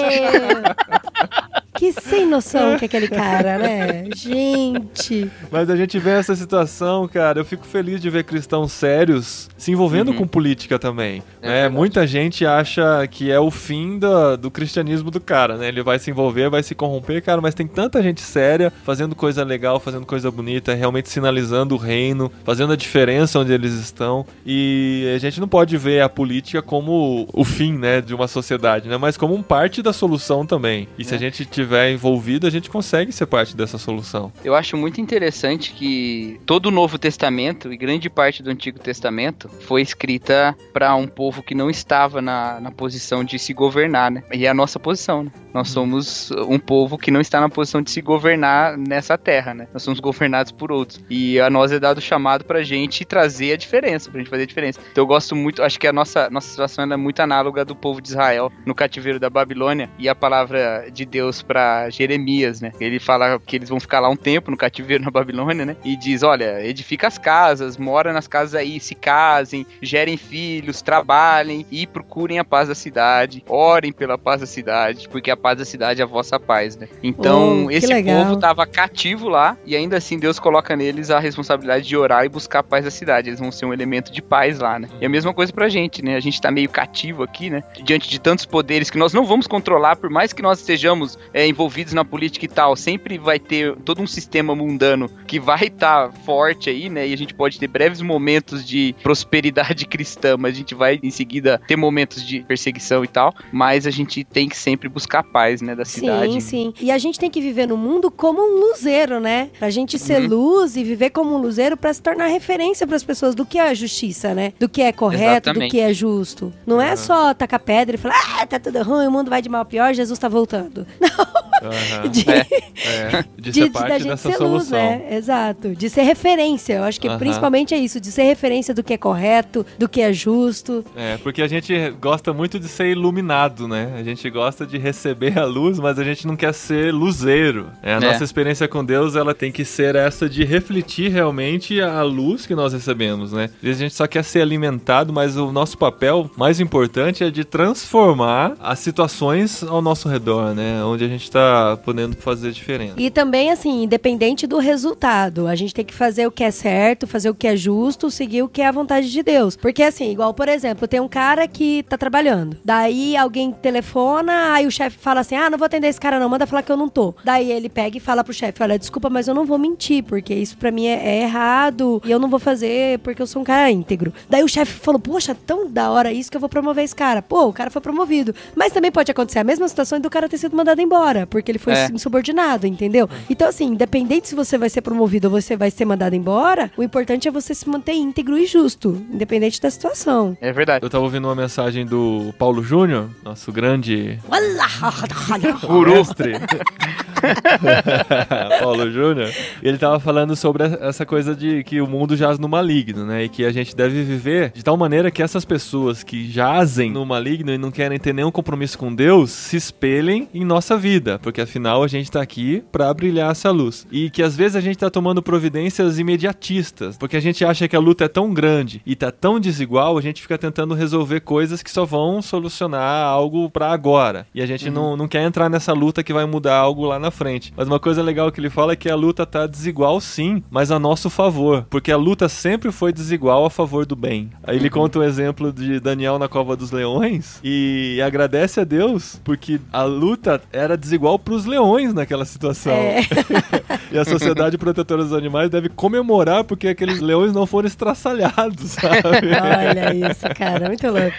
(laughs)
Que sem noção que é aquele cara, né? Gente.
Mas a gente vê essa situação, cara. Eu fico feliz de ver cristãos sérios se envolvendo
Uhum.
com política também.
É
né? Muita gente acha que é o fim do, do cristianismo do cara, né? Ele vai se envolver, vai se corromper, cara. Mas tem tanta gente séria fazendo coisa legal, fazendo coisa bonita, realmente sinalizando o reino, fazendo a diferença onde eles estão. E a gente não pode ver a política como o fim, né, de uma sociedade, né? Mas como um parte da solução também. E se
É.
a gente tiver envolvido, a gente consegue ser parte dessa solução.
Eu acho muito interessante que todo o Novo Testamento e grande parte do Antigo Testamento foi escrita para um povo que não estava na, na posição de se governar, né? E é a nossa posição, né? Nós somos um povo que não está na posição de se governar nessa terra, né? Nós somos governados por outros. E a nós é dado o chamado pra gente trazer a diferença, pra gente fazer a diferença. Então eu gosto muito, acho que a nossa, nossa situação é muito análoga do povo de Israel no cativeiro da Babilônia e a palavra de Deus pra Jeremias, né? Ele fala que eles vão ficar lá um tempo no cativeiro na Babilônia, né? E diz: olha, edifica as casas, mora nas casas aí, se casem, gerem filhos, trabalhem e procurem a paz da cidade, orem pela paz da cidade, porque a paz da cidade é a vossa paz, né? Então,
Oh,
esse
legal.
povo tava cativo lá e ainda assim Deus coloca neles a responsabilidade de orar e buscar a paz da cidade. Eles vão ser um elemento de paz lá, né? E a mesma coisa pra gente, né? A gente tá meio cativo aqui, né? Diante de tantos poderes que nós não vamos controlar, por mais que nós estejamos é, né, envolvidos na política e tal, sempre vai ter todo um sistema mundano que vai estar tá forte aí, né? E a gente pode ter breves momentos de prosperidade (laughs) cristã, mas a gente vai em seguida ter momentos de perseguição e tal. Mas a gente tem que sempre buscar a paz, né, da cidade.
Sim, sim. E a gente tem que viver no mundo como um luzeiro, né? Pra gente ser
Uhum.
luz e viver como um luzeiro pra se tornar referência pras pessoas do que é a justiça, né? Do que é correto, do
Exatamente.
que é justo. Não é só tacar pedra e falar, ah, tá tudo ruim, o mundo vai de mal a pior, Jesus tá voltando. (laughs)
Aham.
De,
É.
É, de, (laughs) ser
de-
parte
da gente
dessa
ser luz,
solução.
né? Exato. De ser referência. Eu acho que
Aham.
principalmente é isso, de ser referência do que é correto, do que é justo.
É, porque a gente gosta muito de ser iluminado, né? A gente gosta de receber a luz, mas a gente não quer ser luzeiro. É, a
É.
nossa experiência com Deus, ela tem que ser essa de refletir realmente a luz que nós recebemos, né? Às vezes a gente só quer ser alimentado, mas o nosso papel mais importante é de transformar as situações ao nosso redor, né? Onde a gente podendo fazer diferença.
E também, assim, independente do resultado, a gente tem que fazer o que é certo, fazer o que é justo, seguir o que é a vontade de Deus. Porque, assim, igual, por exemplo, tem um cara que tá trabalhando. Daí alguém telefona, aí o chefe fala assim: ah, não vou atender esse cara, não, manda falar que eu não tô. Daí ele pega e fala pro chefe: olha, desculpa, mas eu não vou mentir, porque isso pra mim é, é errado e eu não vou fazer porque eu sou um cara íntegro. Daí o chefe falou: poxa, tão da hora isso que eu vou promover esse cara. Pô, o cara foi promovido. Mas também pode acontecer a mesma situação do cara ter sido mandado embora, porque ele foi
É.
insubordinado, entendeu? Então, assim, independente se você vai ser promovido ou você vai ser mandado embora, o importante é você se manter íntegro e justo, independente da situação.
É verdade.
Eu tava ouvindo uma mensagem do Paulo Júnior, nosso grande
Guru. (laughs)
mestre. (laughs) Paulo Júnior. Ele tava falando sobre essa coisa de que o mundo jaz no maligno, né? E que a gente deve viver de tal maneira que essas pessoas que jazem no maligno e não querem ter nenhum compromisso com Deus se espelhem em nossa vida, porque afinal a gente tá aqui pra brilhar essa luz. E que às vezes a gente tá tomando providências imediatistas, porque a gente acha que a luta é tão grande e tá tão desigual, a gente fica tentando resolver coisas que só vão solucionar algo pra agora. E a gente não, não quer entrar nessa luta que vai mudar algo lá na frente. Mas uma coisa legal que ele fala é que a luta tá desigual sim, mas a nosso favor, porque a luta sempre foi desigual a favor do bem. Aí ele conta um exemplo de Daniel na cova dos leões e agradece a Deus porque a luta era desigual pros leões naquela situação.
É. (laughs)
E a Sociedade Protetora dos Animais deve comemorar porque aqueles leões não foram estraçalhados, (laughs) sabe?
Olha isso, cara, muito louco.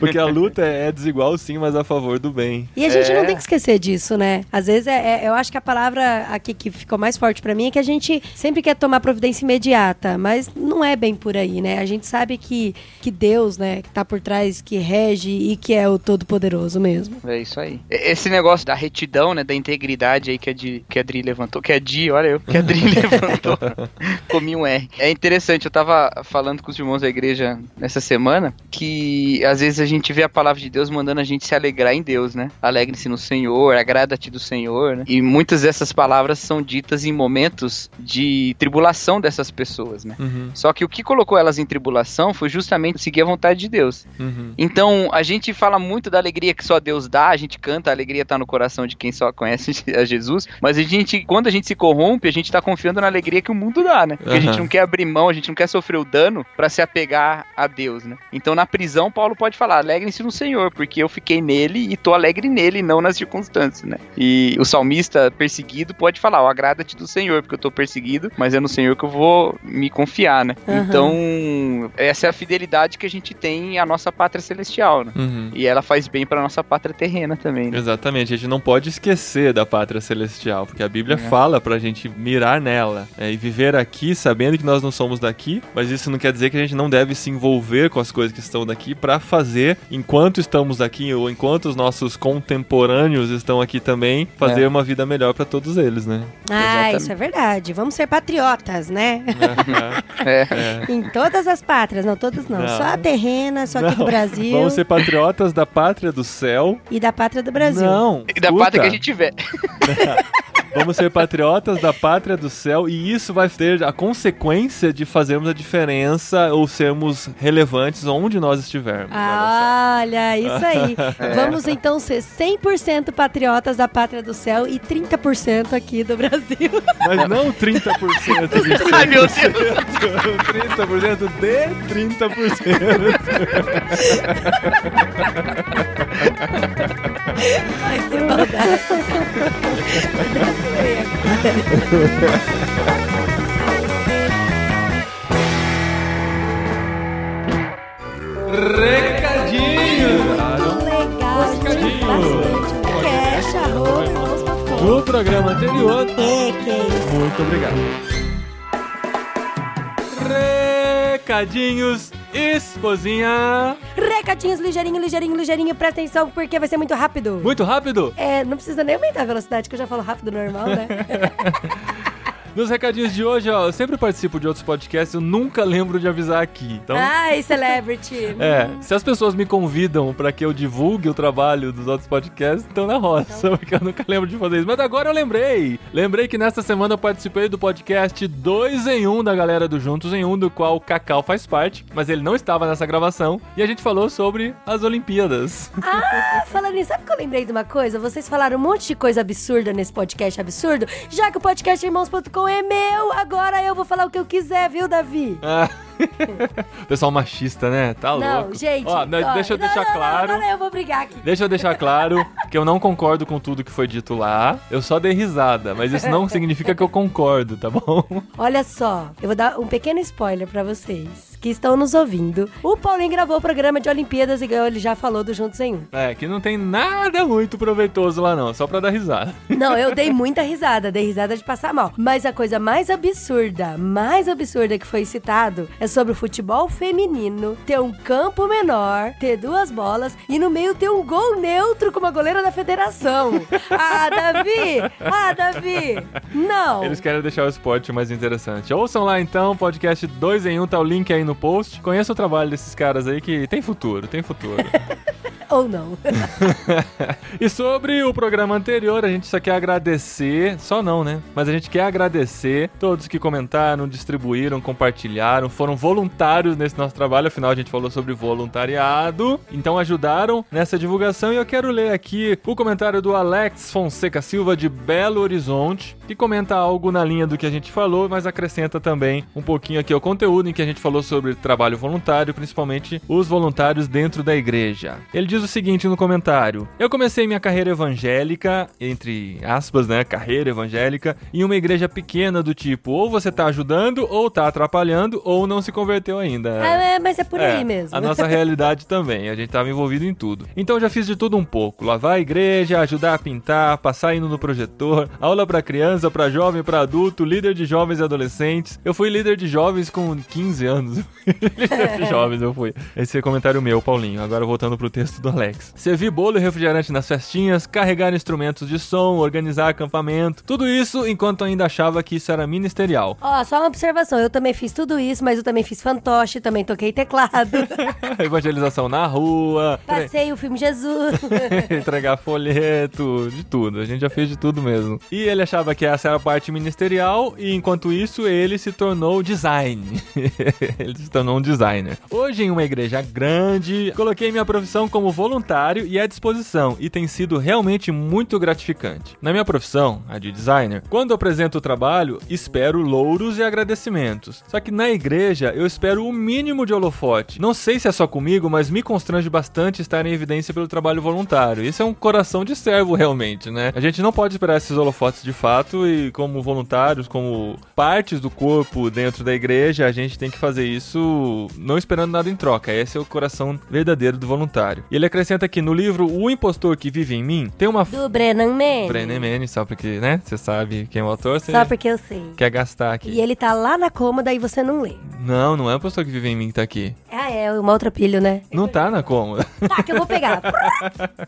Porque a luta é desigual sim, mas a favor do bem.
E a gente não
É.
tem que esquecer disso, né? Às vezes, é, é- eu acho que a palavra aqui que ficou mais forte pra mim é que a gente sempre quer tomar providência imediata, mas não é bem por aí, né? A gente sabe que, que Deus, né, que tá por trás, que rege e que é o Todo-Poderoso mesmo.
É isso aí. Esse negócio da retidão, né, da integridade aí que a, Di, que a Dri levantou, que a Di, olha eu, que a Dri (laughs) levantou, comi um R. É interessante, eu tava falando com os irmãos da igreja nessa semana, que às vezes a gente vê a palavra de Deus mandando a gente se alegrar em Deus, né? Alegre-se no Senhor, agrada-te do Senhor, né? E muitas dessas palavras são ditas em momentos de tribulação dessas pessoas, né?
Uhum,
Só que o que colocou elas em tribulação foi justamente seguir a vontade de Deus.
uhum.
Então, a gente fala muito da alegria que só Deus dá, a gente canta, a alegria tá no coração de quem só conhece (laughs) a Jesus, mas a gente, quando a gente se corrompe, a gente tá confiando na alegria que o mundo dá, né? Porque a gente não quer abrir mão, a gente não quer sofrer o dano pra se apegar a Deus, né? Então, na prisão, Paulo pode falar: alegrem-se no Senhor, porque eu fiquei nele e tô alegre nele, não nas circunstâncias, né? E o salmista perseguido pode falar: ó, agrada-te do Senhor, porque eu tô perseguido, mas é no Senhor que eu vou me confiar, né?
Aham.
Então, essa é a fidelidade que a gente tem à nossa pátria celestial, né?
Uhum.
E ela faz bem pra nossa pátria terrena também. Né?
Exatamente, a gente não pode esquecer da pátria celestial, porque a Bíblia
É.
fala pra gente mirar nela é, e viver aqui sabendo que nós não somos daqui, mas isso não quer dizer que a gente não deve se envolver com as coisas que estão daqui pra fazer, enquanto estamos aqui ou enquanto os nossos contemporâneos estão aqui também, fazer
É.
uma vida melhor pra todos eles, né?
Ah,
Exatamente.
isso é verdade. Vamos ser patriotas, né?
É. (laughs)
É.
em todas as pátrias, não todas não.
Não.
Só a terrena, só aqui do
Não,
Brasil
Vamos ser patriotas da pátria do céu.
e da pátria do Brasil.
Não,
E da
escuta.
pátria que a gente tiver. (laughs)
Vamos ser patriotas da pátria do céu e isso vai ter a consequência de fazermos a diferença ou sermos relevantes onde nós estivermos. olha
Olha, isso aí. (laughs)
É.
Vamos então ser 100% patriotas da pátria do céu e 30% aqui do Brasil.
Mas não 30% de (laughs)
Ai, meu Deus.
30% de 30%.
Ai, que maldade. (laughs)
Recadinhos!
Legal,
Recadinho.
Cash, arroba.
No programa anterior,
É, que é isso.
muito obrigado. Recadinhos, esposinha.
Recadinhos ligeirinho, ligeirinho, ligeirinho. Presta atenção porque vai ser muito rápido.
Muito rápido.
É, não precisa nem aumentar a velocidade, que eu já falo rápido normal, né? (laughs)
Nos recadinhos de hoje, ó, eu sempre participo de outros podcasts, eu nunca lembro de avisar aqui. Então,
Ai, celebrity. (laughs)
É, se as pessoas me convidam pra que eu divulgue o trabalho dos outros podcasts, estão na roça, (laughs) porque eu nunca lembro de fazer isso. Mas agora eu lembrei. Lembrei que nesta semana eu participei do podcast 2 em 1 da galera do Juntos em 1, do qual o Cacau faz parte, mas ele não estava nessa gravação. E a gente falou sobre as Olimpíadas.
Ah, falando nisso, sabe que eu lembrei de uma coisa? Vocês falaram um monte de coisa absurda nesse podcast absurdo, já que o podcast irmãos.com é meu, agora eu vou falar o que eu quiser, viu, Davi?
Ah, (laughs) Pessoal machista, né? Tá
não,
louco.
gente.
Ó, não,
ó,
deixa eu
não,
deixar
não,
claro.
Não, eu vou brigar aqui.
Deixa eu deixar claro que eu não concordo com tudo que foi dito lá. Eu só dei risada, mas isso não significa que eu concordo, tá bom?
Olha só, eu vou dar um pequeno spoiler pra vocês que estão nos ouvindo. O Paulinho gravou o programa de Olimpíadas e ele já falou do Juntos em Um.
É, que não tem nada muito proveitoso lá não, só pra dar risada.
Não, eu dei (laughs) muita risada, dei risada de passar mal. Mas a coisa mais absurda, mais absurda que foi citado é sobre o futebol feminino ter um campo menor, ter duas bolas e no meio ter um gol neutro com uma goleira da federação. (laughs) Ah, Davi! Ah, Davi! Não!
Eles querem deixar o esporte mais interessante. Ouçam lá então, podcast 2 em 1, um, tá o link aí no post. Conheça o trabalho desses caras aí que tem futuro, tem futuro. (laughs)
Ou não. (laughs)
e sobre o programa anterior, a gente só quer agradecer, só não, né? Mas a gente quer agradecer todos que comentaram, distribuíram, compartilharam, foram voluntários nesse nosso trabalho, afinal a gente falou sobre voluntariado, então ajudaram nessa divulgação e eu quero ler aqui o comentário do Alex Fonseca Silva de Belo Horizonte, que comenta algo na linha do que a gente falou, mas acrescenta também um pouquinho aqui ao conteúdo em que a gente falou sobre trabalho voluntário, principalmente os voluntários dentro da igreja. Ele diz o seguinte no comentário: Eu comecei minha carreira evangélica, entre aspas, né, carreira evangélica, em uma igreja pequena do tipo, ou você tá ajudando, ou tá atrapalhando, ou não se converteu ainda.
Ah, é, mas é por aí
É,
mesmo.
A nossa realidade também, a gente tava envolvido em tudo. Então eu já fiz de tudo um pouco: lavar a igreja, ajudar a pintar, passar indo no projetor, aula pra criança, pra jovem, pra adulto, líder de jovens e adolescentes. Eu fui líder de jovens com 15 anos. (laughs) líder de jovens eu fui. Esse é comentário meu, Paulinho. Agora voltando pro texto do Alex. Servir bolo e refrigerante nas festinhas, carregar instrumentos de som, organizar acampamento, tudo isso enquanto ainda achava que isso era ministerial.
Ó, só uma observação, eu também fiz tudo isso, mas eu também fiz fantoche, também toquei teclado, (laughs)
Evangelização na rua,
passei o filme Jesus. (laughs)
entregar folheto, de tudo. A gente já fez de tudo mesmo. E ele achava que essa era a parte ministerial, e enquanto isso, ele se tornou design. (laughs) ele se tornou um designer. Hoje, em uma igreja grande, coloquei minha profissão como voluntário e à disposição, e tem sido realmente muito gratificante. Na minha profissão, a de designer, quando apresento o trabalho, espero louros e agradecimentos. Só que na igreja, eu espero o mínimo de holofote. Não sei se é só comigo, mas me constrange bastante estar em evidência pelo trabalho voluntário. Isso é um coração de servo, realmente, né? A gente não pode esperar esses holofotes de fato e, como voluntários, como partes do corpo dentro da igreja, a gente tem que fazer isso não esperando nada em troca. Esse é o coração verdadeiro do voluntário. E ele acrescenta que no livro O Impostor que Vive em Mim, tem uma.
Do Brennan Man.
Brené Manning, só porque, né? Você sabe quem é o autor,
Só porque eu sei.
quer gastar aqui.
E ele tá lá na cômoda e você não lê.
Não, não é o impostor que vive em mim que tá aqui.
Ah, é, uma outra pilha, né?
Não tá na cômoda.
Tá, que eu vou pegar. (laughs)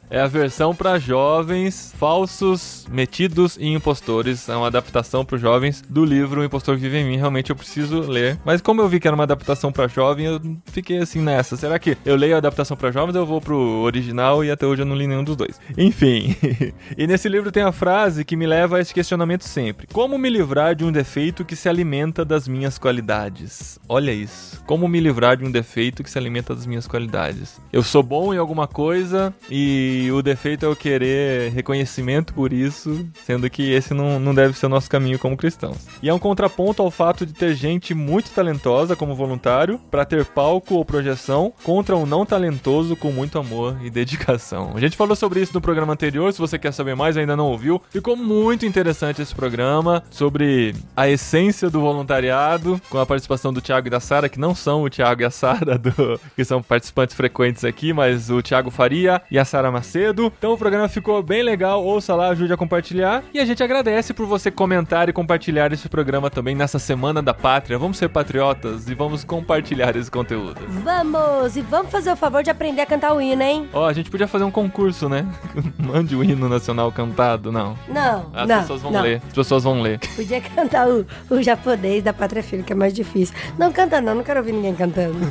É a versão pra jovens falsos, metidos e impostores. É uma adaptação para jovens do livro O Impostor Vive em Mim. Realmente eu preciso ler. Mas como eu vi que era uma adaptação pra jovem, eu fiquei assim nessa. Será que eu leio a adaptação pra jovens ou eu vou pro original e até hoje eu não li nenhum dos dois? Enfim. (laughs) e nesse livro tem a frase que me leva a esse questionamento sempre: Como me livrar de um defeito que se alimenta das minhas qualidades? Olha isso. Como me livrar de um defeito defeito que se alimenta das minhas qualidades. Eu sou bom em alguma coisa e o defeito é eu querer reconhecimento por isso, sendo que esse não, não deve ser o nosso caminho como cristãos. E é um contraponto ao fato de ter gente muito talentosa como voluntário para ter palco ou projeção contra um não talentoso com muito amor e dedicação. A gente falou sobre isso no programa anterior, se você quer saber mais ainda não ouviu, ficou muito interessante esse programa sobre a essência do voluntariado, com a participação do Thiago e da Sara, que não são o Thiago e a Sara, do... (laughs) que são participantes frequentes aqui, mas o Thiago Faria e a Sara Macedo. Então o programa ficou bem legal, ouça lá, ajude a compartilhar. E a gente agradece por você comentar e compartilhar esse programa também nessa Semana da Pátria. Vamos ser patriotas e vamos compartilhar esse conteúdo.
Vamos! E vamos fazer o favor de aprender a cantar o hino, hein?
Ó, a gente podia fazer um concurso, né? (laughs) Mande o hino nacional cantado, não.
Não,
As
não,
pessoas vão
não.
ler. As pessoas vão ler.
Podia (laughs) cantar o, o japonês da Pátria Filho, que é mais difícil. Não canta não, não quero ouvir ninguém cantando. (laughs)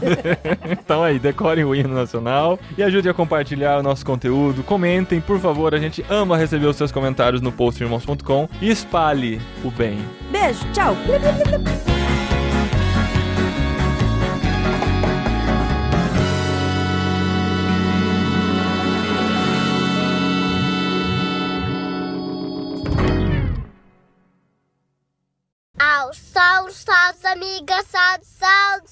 Então aí, decorem o hino nacional e ajude a compartilhar o nosso conteúdo. Comentem, por favor, a gente ama receber os seus comentários no postirmãos.com e espalhe o bem.
Beijo, tchau.
Aos salve, salve, amigas, salve, salve,